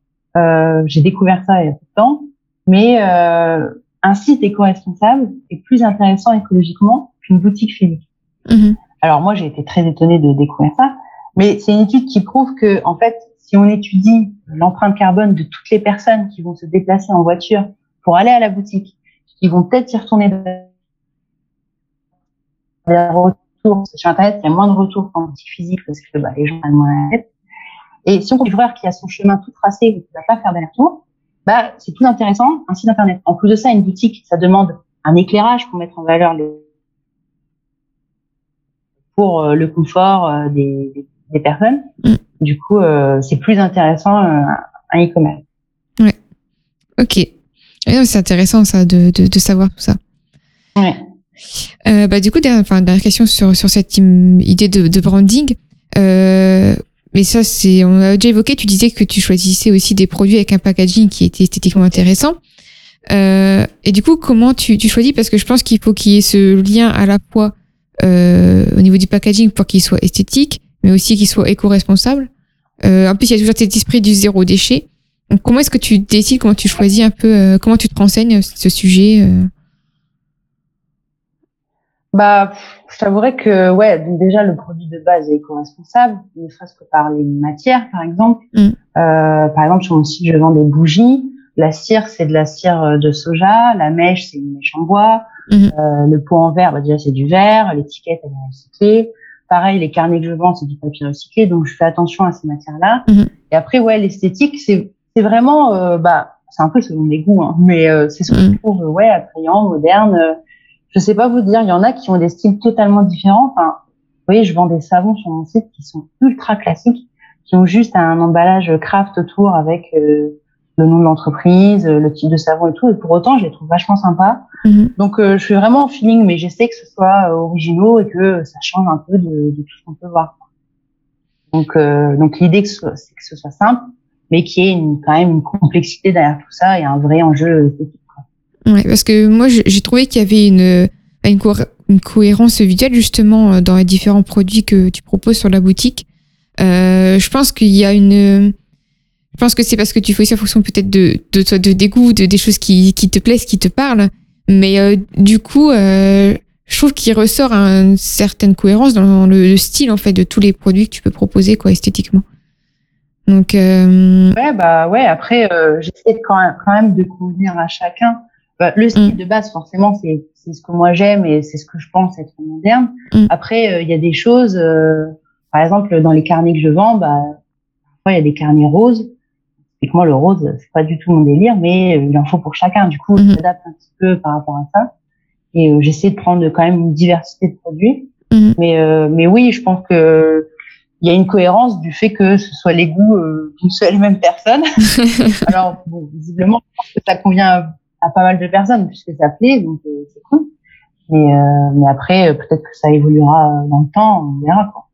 j'ai découvert ça il y a peu de temps mais un site éco-responsable est plus intéressant écologiquement qu'une boutique physique. Mmh. alors moi j'ai été très étonnée de découvrir ça mais c'est une étude qui prouve que, en fait, si on étudie l'empreinte carbone de toutes les personnes qui vont se déplacer en voiture pour aller à la boutique, qui vont peut-être y retourner. des retours, sur Internet, il y a moins de retours qu'en boutique physique parce que bah, les gens ont moins la tête. Et si on prend livreur qui a son chemin tout tracé et qui ne va pas faire d'aller-retour, bah, c'est plus intéressant un site Internet. En plus de ça, une boutique, ça demande un éclairage pour mettre en valeur les pour euh, le confort euh, des, des personnes. Mm. Du coup, euh, c'est plus intéressant un e-commerce. Ouais. Ok. C'est intéressant ça de, de, de, savoir tout ça. Ouais. Euh, bah, du coup, dernière, enfin, dernière question sur, sur cette idée de, de branding. Euh, mais ça, c'est, on a déjà évoqué, tu disais que tu choisissais aussi des produits avec un packaging qui était esthétiquement intéressant. Euh, et du coup, comment tu, tu choisis? Parce que je pense qu'il faut qu'il y ait ce lien à la fois euh, au niveau du packaging pour qu'il soit esthétique, mais aussi qu'il soit éco-responsable. Euh, en plus, il y a toujours cet esprit du zéro déchet. Donc, comment est-ce que tu décides, comment tu choisis un peu, euh, comment tu te renseignes ce sujet euh? Bah, je t'avouerais que, ouais, donc déjà, le produit de base est éco-responsable, ne serait-ce que par les matières, par exemple. Mm. Euh, par exemple, sur mon site, je vends des bougies. La cire, c'est de la cire de soja. La mèche, c'est une mèche en bois. Mm. Euh, le pot en verre, bah, déjà, c'est du verre. L'étiquette, elle est recyclée. Pareil, les carnets que je vends, c'est du papier recyclé, donc je fais attention à ces matières-là. Mhm. Et après, ouais, l'esthétique, c'est c'est vraiment, euh, bah, c'est un peu selon mes goûts, hein, mais euh, c'est ce que je trouve, ouais, attrayant, moderne. Euh, je sais pas vous dire, il y en a qui ont des styles totalement différents. Enfin, vous voyez, je vends des savons sur mon site qui sont ultra classiques, qui ont juste un emballage craft autour avec le nom de l'entreprise, euh, le type de savon et tout. Et pour autant, je les trouve vachement sympas. Mhm. Donc, euh, je suis vraiment en feeling, mais j'essaie que ce soit euh, originaux et que ça change un peu de, de tout ce qu'on peut voir. Donc, donc l'idée, c'est que ce soit simple. mais qui est une, quand même une complexité derrière tout ça et un vrai enjeu esthétique. Ouais, parce que moi, j'ai trouvé qu'il y avait une, une, une, cohérence visuelle justement euh, dans les différents produits que tu proposes sur la boutique. Euh, je pense qu'il y a une. Je pense que c'est parce que tu fais ça en fonction peut-être de, de, de, de des goûts, de, des choses qui, qui te plaisent, qui te parlent. Mais euh, du coup, euh, je trouve qu'il ressort une certaine cohérence dans le, style en fait de tous les produits que tu peux proposer quoi esthétiquement. Donc euh... ouais bah ouais après euh, j'essaie quand quand même de convenir à chacun. Bah, le style mm. de base forcément c'est c'est ce que moi j'aime et c'est ce que je pense être moderne. Mm. Après euh, il y a des choses euh, par exemple dans les carnets que je vends bah parfois il y a des carnets roses. Moi le rose c'est pas du tout mon délire mais il en faut pour chacun. Du coup je mm-hmm. m'adapte un petit peu par rapport à ça et euh, j'essaie de prendre quand même une diversité de produits. Mhm. Mais euh, mais oui, je pense que il y a une cohérence du fait que ce soit les goûts euh, d'une seule et même personne. Alors bon, visiblement, je pense que ça convient à, pas mal de personnes puisque ça plaît, donc c'est cool. Mais mais après, peut-être que ça évoluera dans le temps, on verra quoi.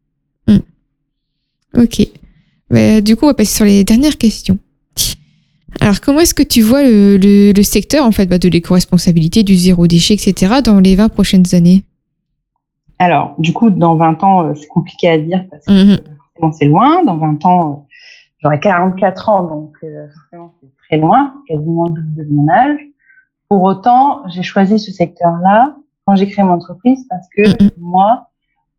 Mhm. Ok. Bah, du coup, on va passer sur les dernières questions. Alors, comment est-ce que tu vois le, le, secteur en fait bah, de l'éco-responsabilité, du zéro déchet, etc. dans les 20 prochaines années? Alors, du coup, dans 20 ans, euh, c'est compliqué à dire parce que mm c'est loin. Dans 20 ans, euh, j'aurai 44 ans, donc euh, forcément c'est très loin, quasiment le double de mon âge. Pour autant, j'ai choisi ce secteur-là quand j'ai créé mon entreprise parce que mm-hmm. moi,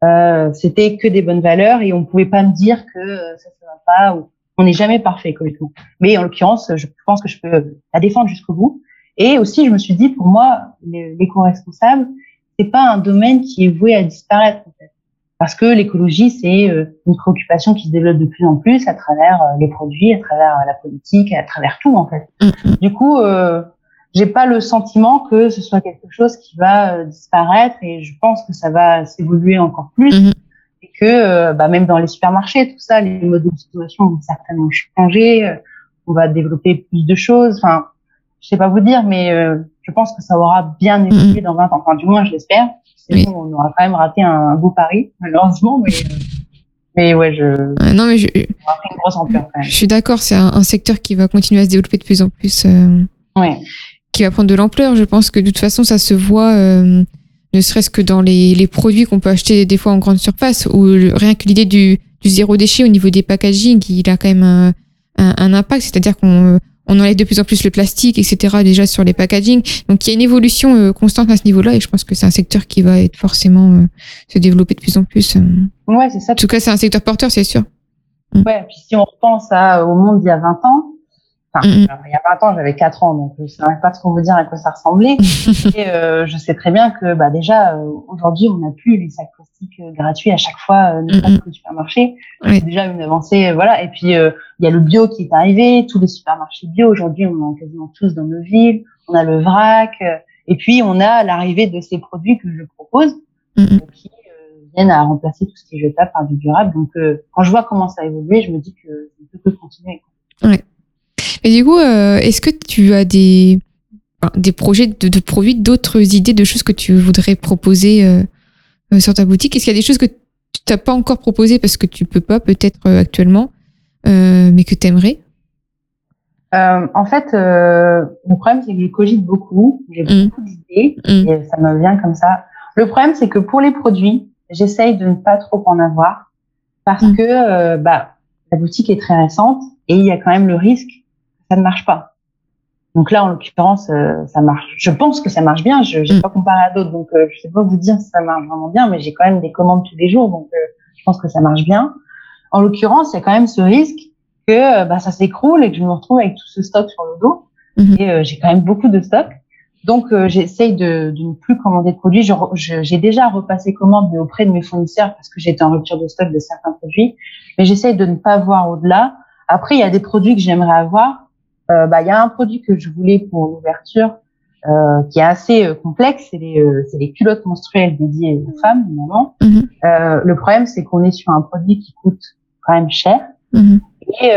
euh, c'était que des bonnes valeurs et on pouvait pas me dire que ça se va pas ou on n'est jamais parfait écologiquement. Mais en l'occurrence, je pense que je peux la défendre jusqu'au bout. Et aussi, je me suis dit, pour moi, l'éco-responsable, c'est pas un domaine qui est voué à disparaître, en fait. Parce que l'écologie, c'est euh, une préoccupation qui se développe de plus en plus à travers euh, les produits, à travers euh, la politique, à travers tout, en fait. Mm-hmm. Du coup, euh, j'ai pas le sentiment que ce soit quelque chose qui va disparaître et je pense que ça va s'évoluer encore plus. Mm-hmm que euh, bah, même dans les supermarchés, tout ça, les modes de consommation vont certainement changer. Euh, on va développer plus de choses. Enfin, je sais pas vous dire, mais euh, je pense que ça aura bien mm-hmm. évolué dans 20 ans. Enfin, du moins, je l'espère. Sinon, on aura quand même raté un, beau pari, malheureusement. Mais, mais ouais, je. non, mais je. une grosse ampleur quand même. Je suis d'accord. C'est un, secteur qui va continuer à se développer de plus en plus. ouais. Qui va prendre de l'ampleur. Je pense que de toute façon, ça se voit ne serait-ce que dans les, les produits qu'on peut acheter des fois en grande surface, ou rien que l'idée du, du, zéro déchet au niveau des packaging, il a quand même un, un, impact, c'est-à-dire qu'on on enlève de plus en plus le plastique, etc. déjà sur les packaging. Donc il y a une évolution euh, constante à ce niveau-là et je pense que c'est un secteur qui va être forcément euh, se développer de plus en plus. Euh. Ouais, c'est ça. En tout cas, c'est un secteur porteur, c'est sûr. Ouais, puis si on repense à, au monde il y a 20 ans, Enfin, il y a 20 ans, j'avais 4 ans, donc je ne savais pas trop vous dire à quoi ça ressemblait. et euh, je sais très bien que bah, déjà, euh, aujourd'hui, on n'a plus les sacs plastiques euh, gratuits à chaque fois, euh, n'importe quel supermarché. C'est déjà une avancée, voilà. Et puis, il y a le bio qui est arrivé, tous les supermarchés bio, aujourd'hui, on en a quasiment tous dans nos villes. On a le vrac. et puis, on a l'arrivée de ces produits que je propose, qui viennent à remplacer tout ce qui est jetable par du durable. Donc, quand je vois comment ça a évolué, je me dis que ça peut continuer. Ouais. Et du coup, euh, est-ce que tu as des, des projets de, de produits, d'autres idées, de choses que tu voudrais proposer euh, euh, sur ta boutique? Est-ce qu'il y a des choses que tu n'as pas encore proposées parce que tu peux pas peut-être actuellement, mais que tu aimerais en fait, le problème, c'est que je cogite beaucoup. J'ai mmh. beaucoup d'idées mmh. et ça me vient comme ça. Le problème, c'est que pour les produits, j'essaye de ne pas trop en avoir parce mmh. que bah, la boutique est très récente et il y a quand même le risque ça ne marche pas. Donc là, en l'occurrence, euh, ça marche. Je pense que ça marche bien. Je n'ai mm. pas comparé à d'autres, donc euh, je sais pas vous dire si ça marche vraiment bien, mais j'ai quand même des commandes tous les jours, donc euh, je pense que ça marche bien. En l'occurrence, il y a quand même ce risque que bah, ça s'écroule et que je me retrouve avec tout ce stock sur le dos. Mm-hmm. Et j'ai quand même beaucoup de stock. Donc j'essaye de, de, ne plus commander de produits. J'ai déjà repassé commande auprès de mes fournisseurs parce que j'étais en rupture de stock de certains produits, mais j'essaye de ne pas voir au-delà. Après, il y a des produits que j'aimerais avoir euh, bah, il y a un produit que je voulais pour l'ouverture euh, qui est assez euh, complexe, c'est les, euh, les, culottes menstruelles dédiées aux femmes, évidemment. Mhm. le problème, c'est qu'on est sur un produit qui coûte quand même cher. Mhm. Et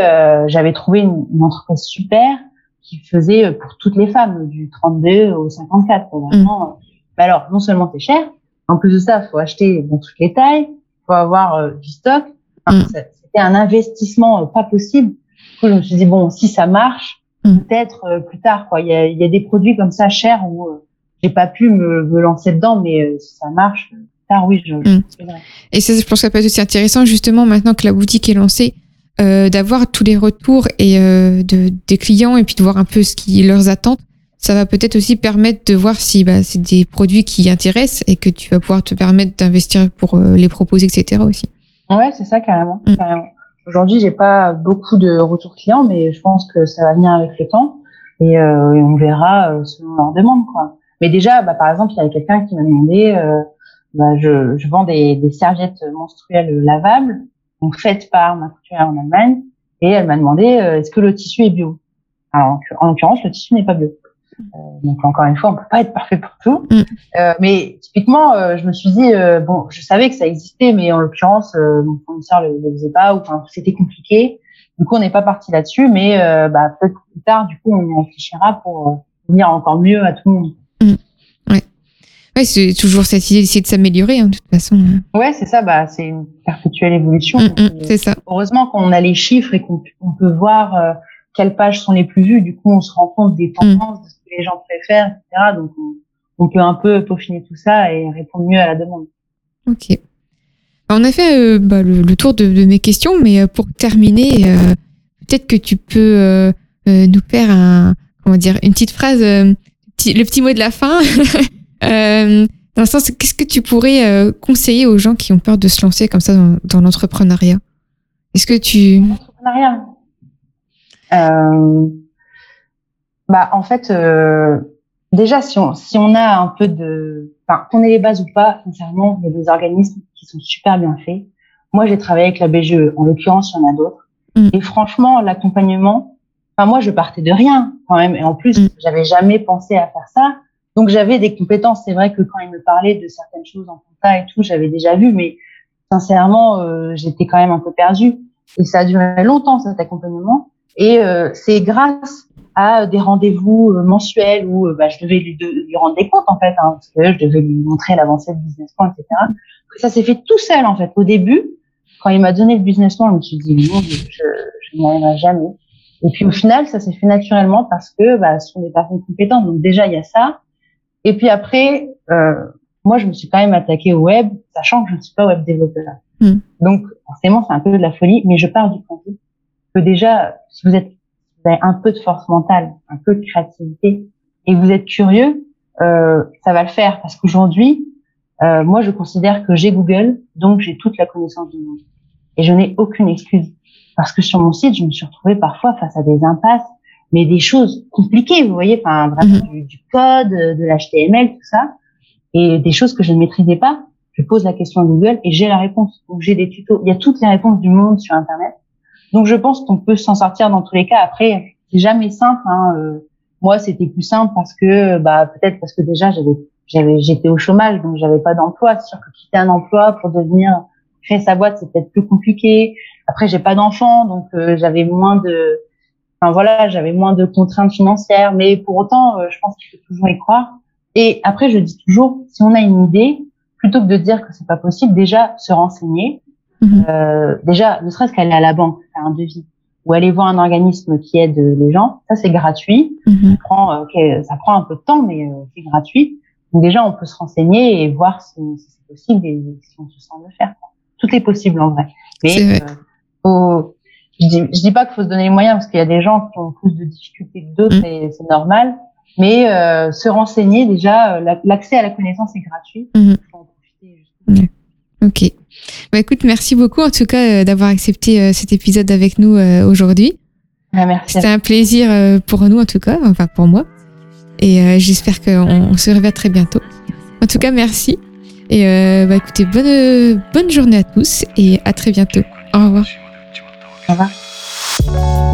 j'avais trouvé une, une, entreprise super qui faisait pour toutes les femmes, du 32 au 54. Vraiment. Mais alors, non seulement c'est cher, en plus de ça, il faut acheter dans toutes les tailles, il faut avoir du stock. Enfin, mhm. C'était un investissement pas possible coup, je me suis dit bon, si ça marche, mm. peut-être plus tard. Quoi, il y a, y a, des produits comme ça chers où j'ai pas pu me, me, lancer dedans, mais si ça marche, plus tard, oui, je. Mm. Et ça, je pense que ça peut être aussi intéressant justement maintenant que la boutique est lancée. d'avoir tous les retours et de, des clients et puis de voir un peu ce qui leurs attentes ça va peut-être aussi permettre de voir si bah, c'est des produits qui intéressent et que tu vas pouvoir te permettre d'investir pour euh, les proposer, etc. aussi. Ouais, c'est ça carrément. Mm. carrément. Aujourd'hui, j'ai pas beaucoup de retours clients, mais je pense que ça va venir avec le temps et, euh, et on verra euh, selon leur demande. Quoi. Mais déjà, bah, par exemple, il y a quelqu'un qui m'a demandé, euh, bah, je, je, vends des, des, serviettes menstruelles lavables, donc faites par ma couturière en Allemagne, et elle m'a demandé, est-ce que le tissu est bio? Alors, en l'occurrence, le tissu n'est pas bio. Euh, donc encore une fois, on peut pas être parfait pour tout. Mm. Euh, mais typiquement, euh, je me suis dit bon, je savais que ça existait, mais en l'occurrence, mon fournisseur le, le faisait pas ou enfin c'était compliqué. Du coup, on n'est pas parti là-dessus, mais bah, peut-être plus tard, du coup, on réfléchira pour venir encore mieux à tout le monde. Mm. Ouais. Ouais, c'est toujours cette idée d'essayer de s'améliorer, hein, de toute façon. Ouais, c'est ça. Bah, c'est une perpétuelle évolution. Mm, c'est ça. Heureusement qu'on a les chiffres et qu'on peut voir quelles pages sont les plus vues. Du coup, on se rend compte des tendances, les gens préfèrent, etc. Donc, on, peut un peu peaufiner tout ça et répondre mieux à la demande. Ok. On a fait euh, bah, le, tour de, mes questions, mais euh, pour terminer, euh, peut-être que tu peux nous faire un, comment dire, une petite phrase, le petit mot de la fin. dans le sens, qu'est-ce que tu pourrais conseiller aux gens qui ont peur de se lancer comme ça dans, l'entrepreneuriat? Est-ce que tu... L'entrepreneuriat bah, en fait, euh, déjà, si on, si on a un peu de, enfin, qu'on ait les bases ou pas, sincèrement, il y a des organismes qui sont super bien faits. Moi, j'ai travaillé avec la BGE. En l'occurrence, il y en a d'autres. Mm. Et franchement, l'accompagnement, enfin, moi, je partais de rien, quand même. Et en plus, mm. j'avais jamais pensé à faire ça. Donc, j'avais des compétences. C'est vrai que quand il me parlait de certaines choses en compta et tout, j'avais déjà vu, mais sincèrement, euh, j'étais quand même un peu perdue. Et ça a duré longtemps, cet accompagnement. Et euh, c'est grâce à des rendez-vous euh, mensuels où euh, bah, je devais lui, lui, rendre des comptes en fait, hein, parce que je devais lui montrer l'avancée du business plan, etc. Ça s'est fait tout seul en fait. Au début, quand il m'a donné le business plan, je me suis dit non, je, je n'y arriverai jamais. Et puis au final, ça s'est fait naturellement parce que bah, ce sont des personnes compétentes. Donc déjà, il y a ça. Et puis après, euh, moi, je me suis quand même attaquée au web, sachant que je ne suis pas web développeur. Hmm. Donc forcément, c'est un peu de la folie, mais je pars du principe que déjà, si vous êtes vous avez un peu de force mentale, un peu de créativité, et vous êtes curieux, euh, ça va le faire. Parce qu'aujourd'hui, euh, moi, je considère que j'ai Google, donc j'ai toute la connaissance du monde. Et je n'ai aucune excuse. Parce que sur mon site, je me suis retrouvée parfois face à des impasses, mais des choses compliquées, vous voyez, enfin vraiment mhm. du, du, code, de l'HTML, tout ça, et des choses que je ne maîtrisais pas. Je pose la question à Google et j'ai la réponse. Donc j'ai des tutos. Il y a toutes les réponses du monde sur Internet. Donc je pense qu'on peut s'en sortir dans tous les cas. Après, c'est jamais simple. Hein. Euh, moi, c'était plus simple parce que, bah, peut-être parce que déjà j'avais, j'avais, j'étais au chômage, donc j'avais pas d'emploi. C'est sûr que quitter un emploi pour devenir créer sa boîte, c'est peut-être plus compliqué. Après, j'ai pas d'enfant, donc euh, j'avais moins de, enfin voilà, j'avais moins de contraintes financières. Mais pour autant, euh, je pense qu'il faut toujours y croire. Et après, je dis toujours, si on a une idée, plutôt que de dire que c'est pas possible, déjà se renseigner, Mhm. Euh, déjà, ne serait-ce qu'aller à la banque, faire un devis, ou aller voir un organisme qui aide les gens, ça c'est gratuit. Mhm. Ça, prend, euh, ça prend un peu de temps, mais euh, c'est gratuit. Donc déjà, on peut se renseigner et voir si, si c'est possible et si on se sent le faire. Tout est possible en vrai. Mais faut, je dis, je dis pas qu'il faut se donner les moyens parce qu'il y a des gens qui ont plus de difficultés que d'autres mhm. c'est normal. Mais se renseigner déjà, l'accès à la connaissance est gratuit. Ok. Bah écoute, merci beaucoup en tout cas euh, d'avoir accepté euh, cet épisode avec nous euh, aujourd'hui. Ah, merci. C'était un plaisir pour nous en tout cas, enfin pour moi. Et j'espère qu'on se reverra très bientôt. En tout cas, merci. Et bah écoutez, bonne, bonne journée à tous et à très bientôt. Au revoir. Au revoir.